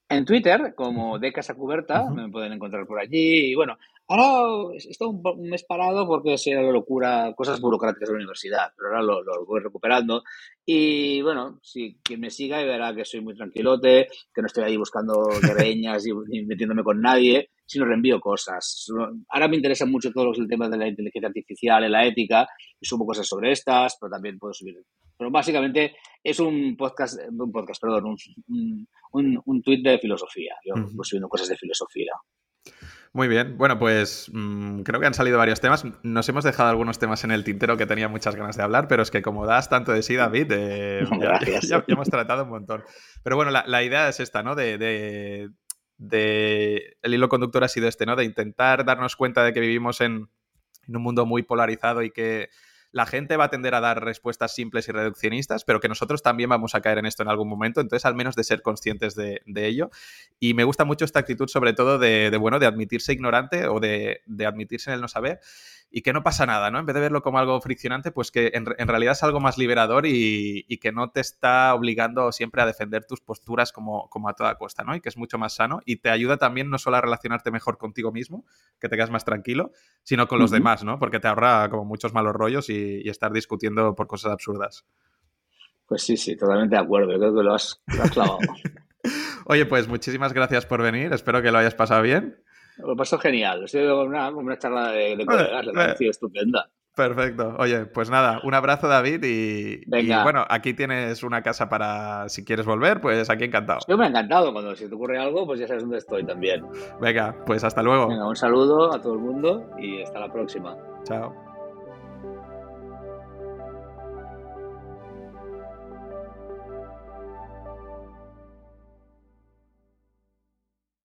En Twitter, como de Casa Cuberta, me pueden encontrar por allí. Y bueno, ahora estoy un, un mes parado porque es la locura, cosas burocráticas de la universidad, pero ahora lo, voy recuperando. Y bueno, si quien me siga verá que soy muy tranquilote, que no estoy ahí buscando greñas y, metiéndome con nadie, sino reenvío cosas. Ahora me interesa mucho todo el tema de la inteligencia artificial y la ética, y subo cosas sobre estas, pero también puedo subir pero básicamente es un podcast, un podcast, perdón, un, un, un tuit de filosofía. Yo voy subiendo cosas de filosofía. Muy bien, bueno, pues mm, creo que han salido varios temas. Nos hemos dejado algunos temas en el tintero que tenía muchas ganas de hablar, pero es que como das tanto de sí, David, eh, ya, hemos tratado un montón. Pero bueno, la, idea es esta, ¿no? De, de, de, El hilo conductor ha sido este, ¿no? De intentar darnos cuenta de que vivimos en, en un mundo muy polarizado y que la gente va a tender a dar respuestas simples y reduccionistas, pero que nosotros también vamos a caer en esto en algún momento, entonces al menos de ser conscientes de, ello. Y me gusta mucho esta actitud sobre todo de, bueno, de admitirse ignorante o de, de admitirse en el no saber y que no pasa nada, ¿no? En vez de verlo como algo friccionante, pues que en, realidad es algo más liberador y, que no te está obligando siempre a defender tus posturas como, como, a toda costa, ¿no? Y que es mucho más sano y te ayuda también no solo a relacionarte mejor contigo mismo, que te quedas más tranquilo, sino con los demás, ¿no? Porque te ahorra como muchos malos rollos y, estar discutiendo por cosas absurdas. Pues sí, sí, totalmente de acuerdo. Yo creo que lo has, clavado. Oye, pues muchísimas gracias por venir. Espero que lo hayas pasado bien. Lo pasó genial. Ha sido una, una charla de, de colegas, la estupenda. Perfecto. Oye, pues nada, un abrazo David y, Venga. y, bueno, aquí tienes una casa para si quieres volver, pues aquí encantado. Yo me ha encantado. Cuando si te ocurre algo, pues ya sabes dónde estoy también. Venga, pues hasta luego. Venga, un saludo a todo el mundo y hasta la próxima. Chao.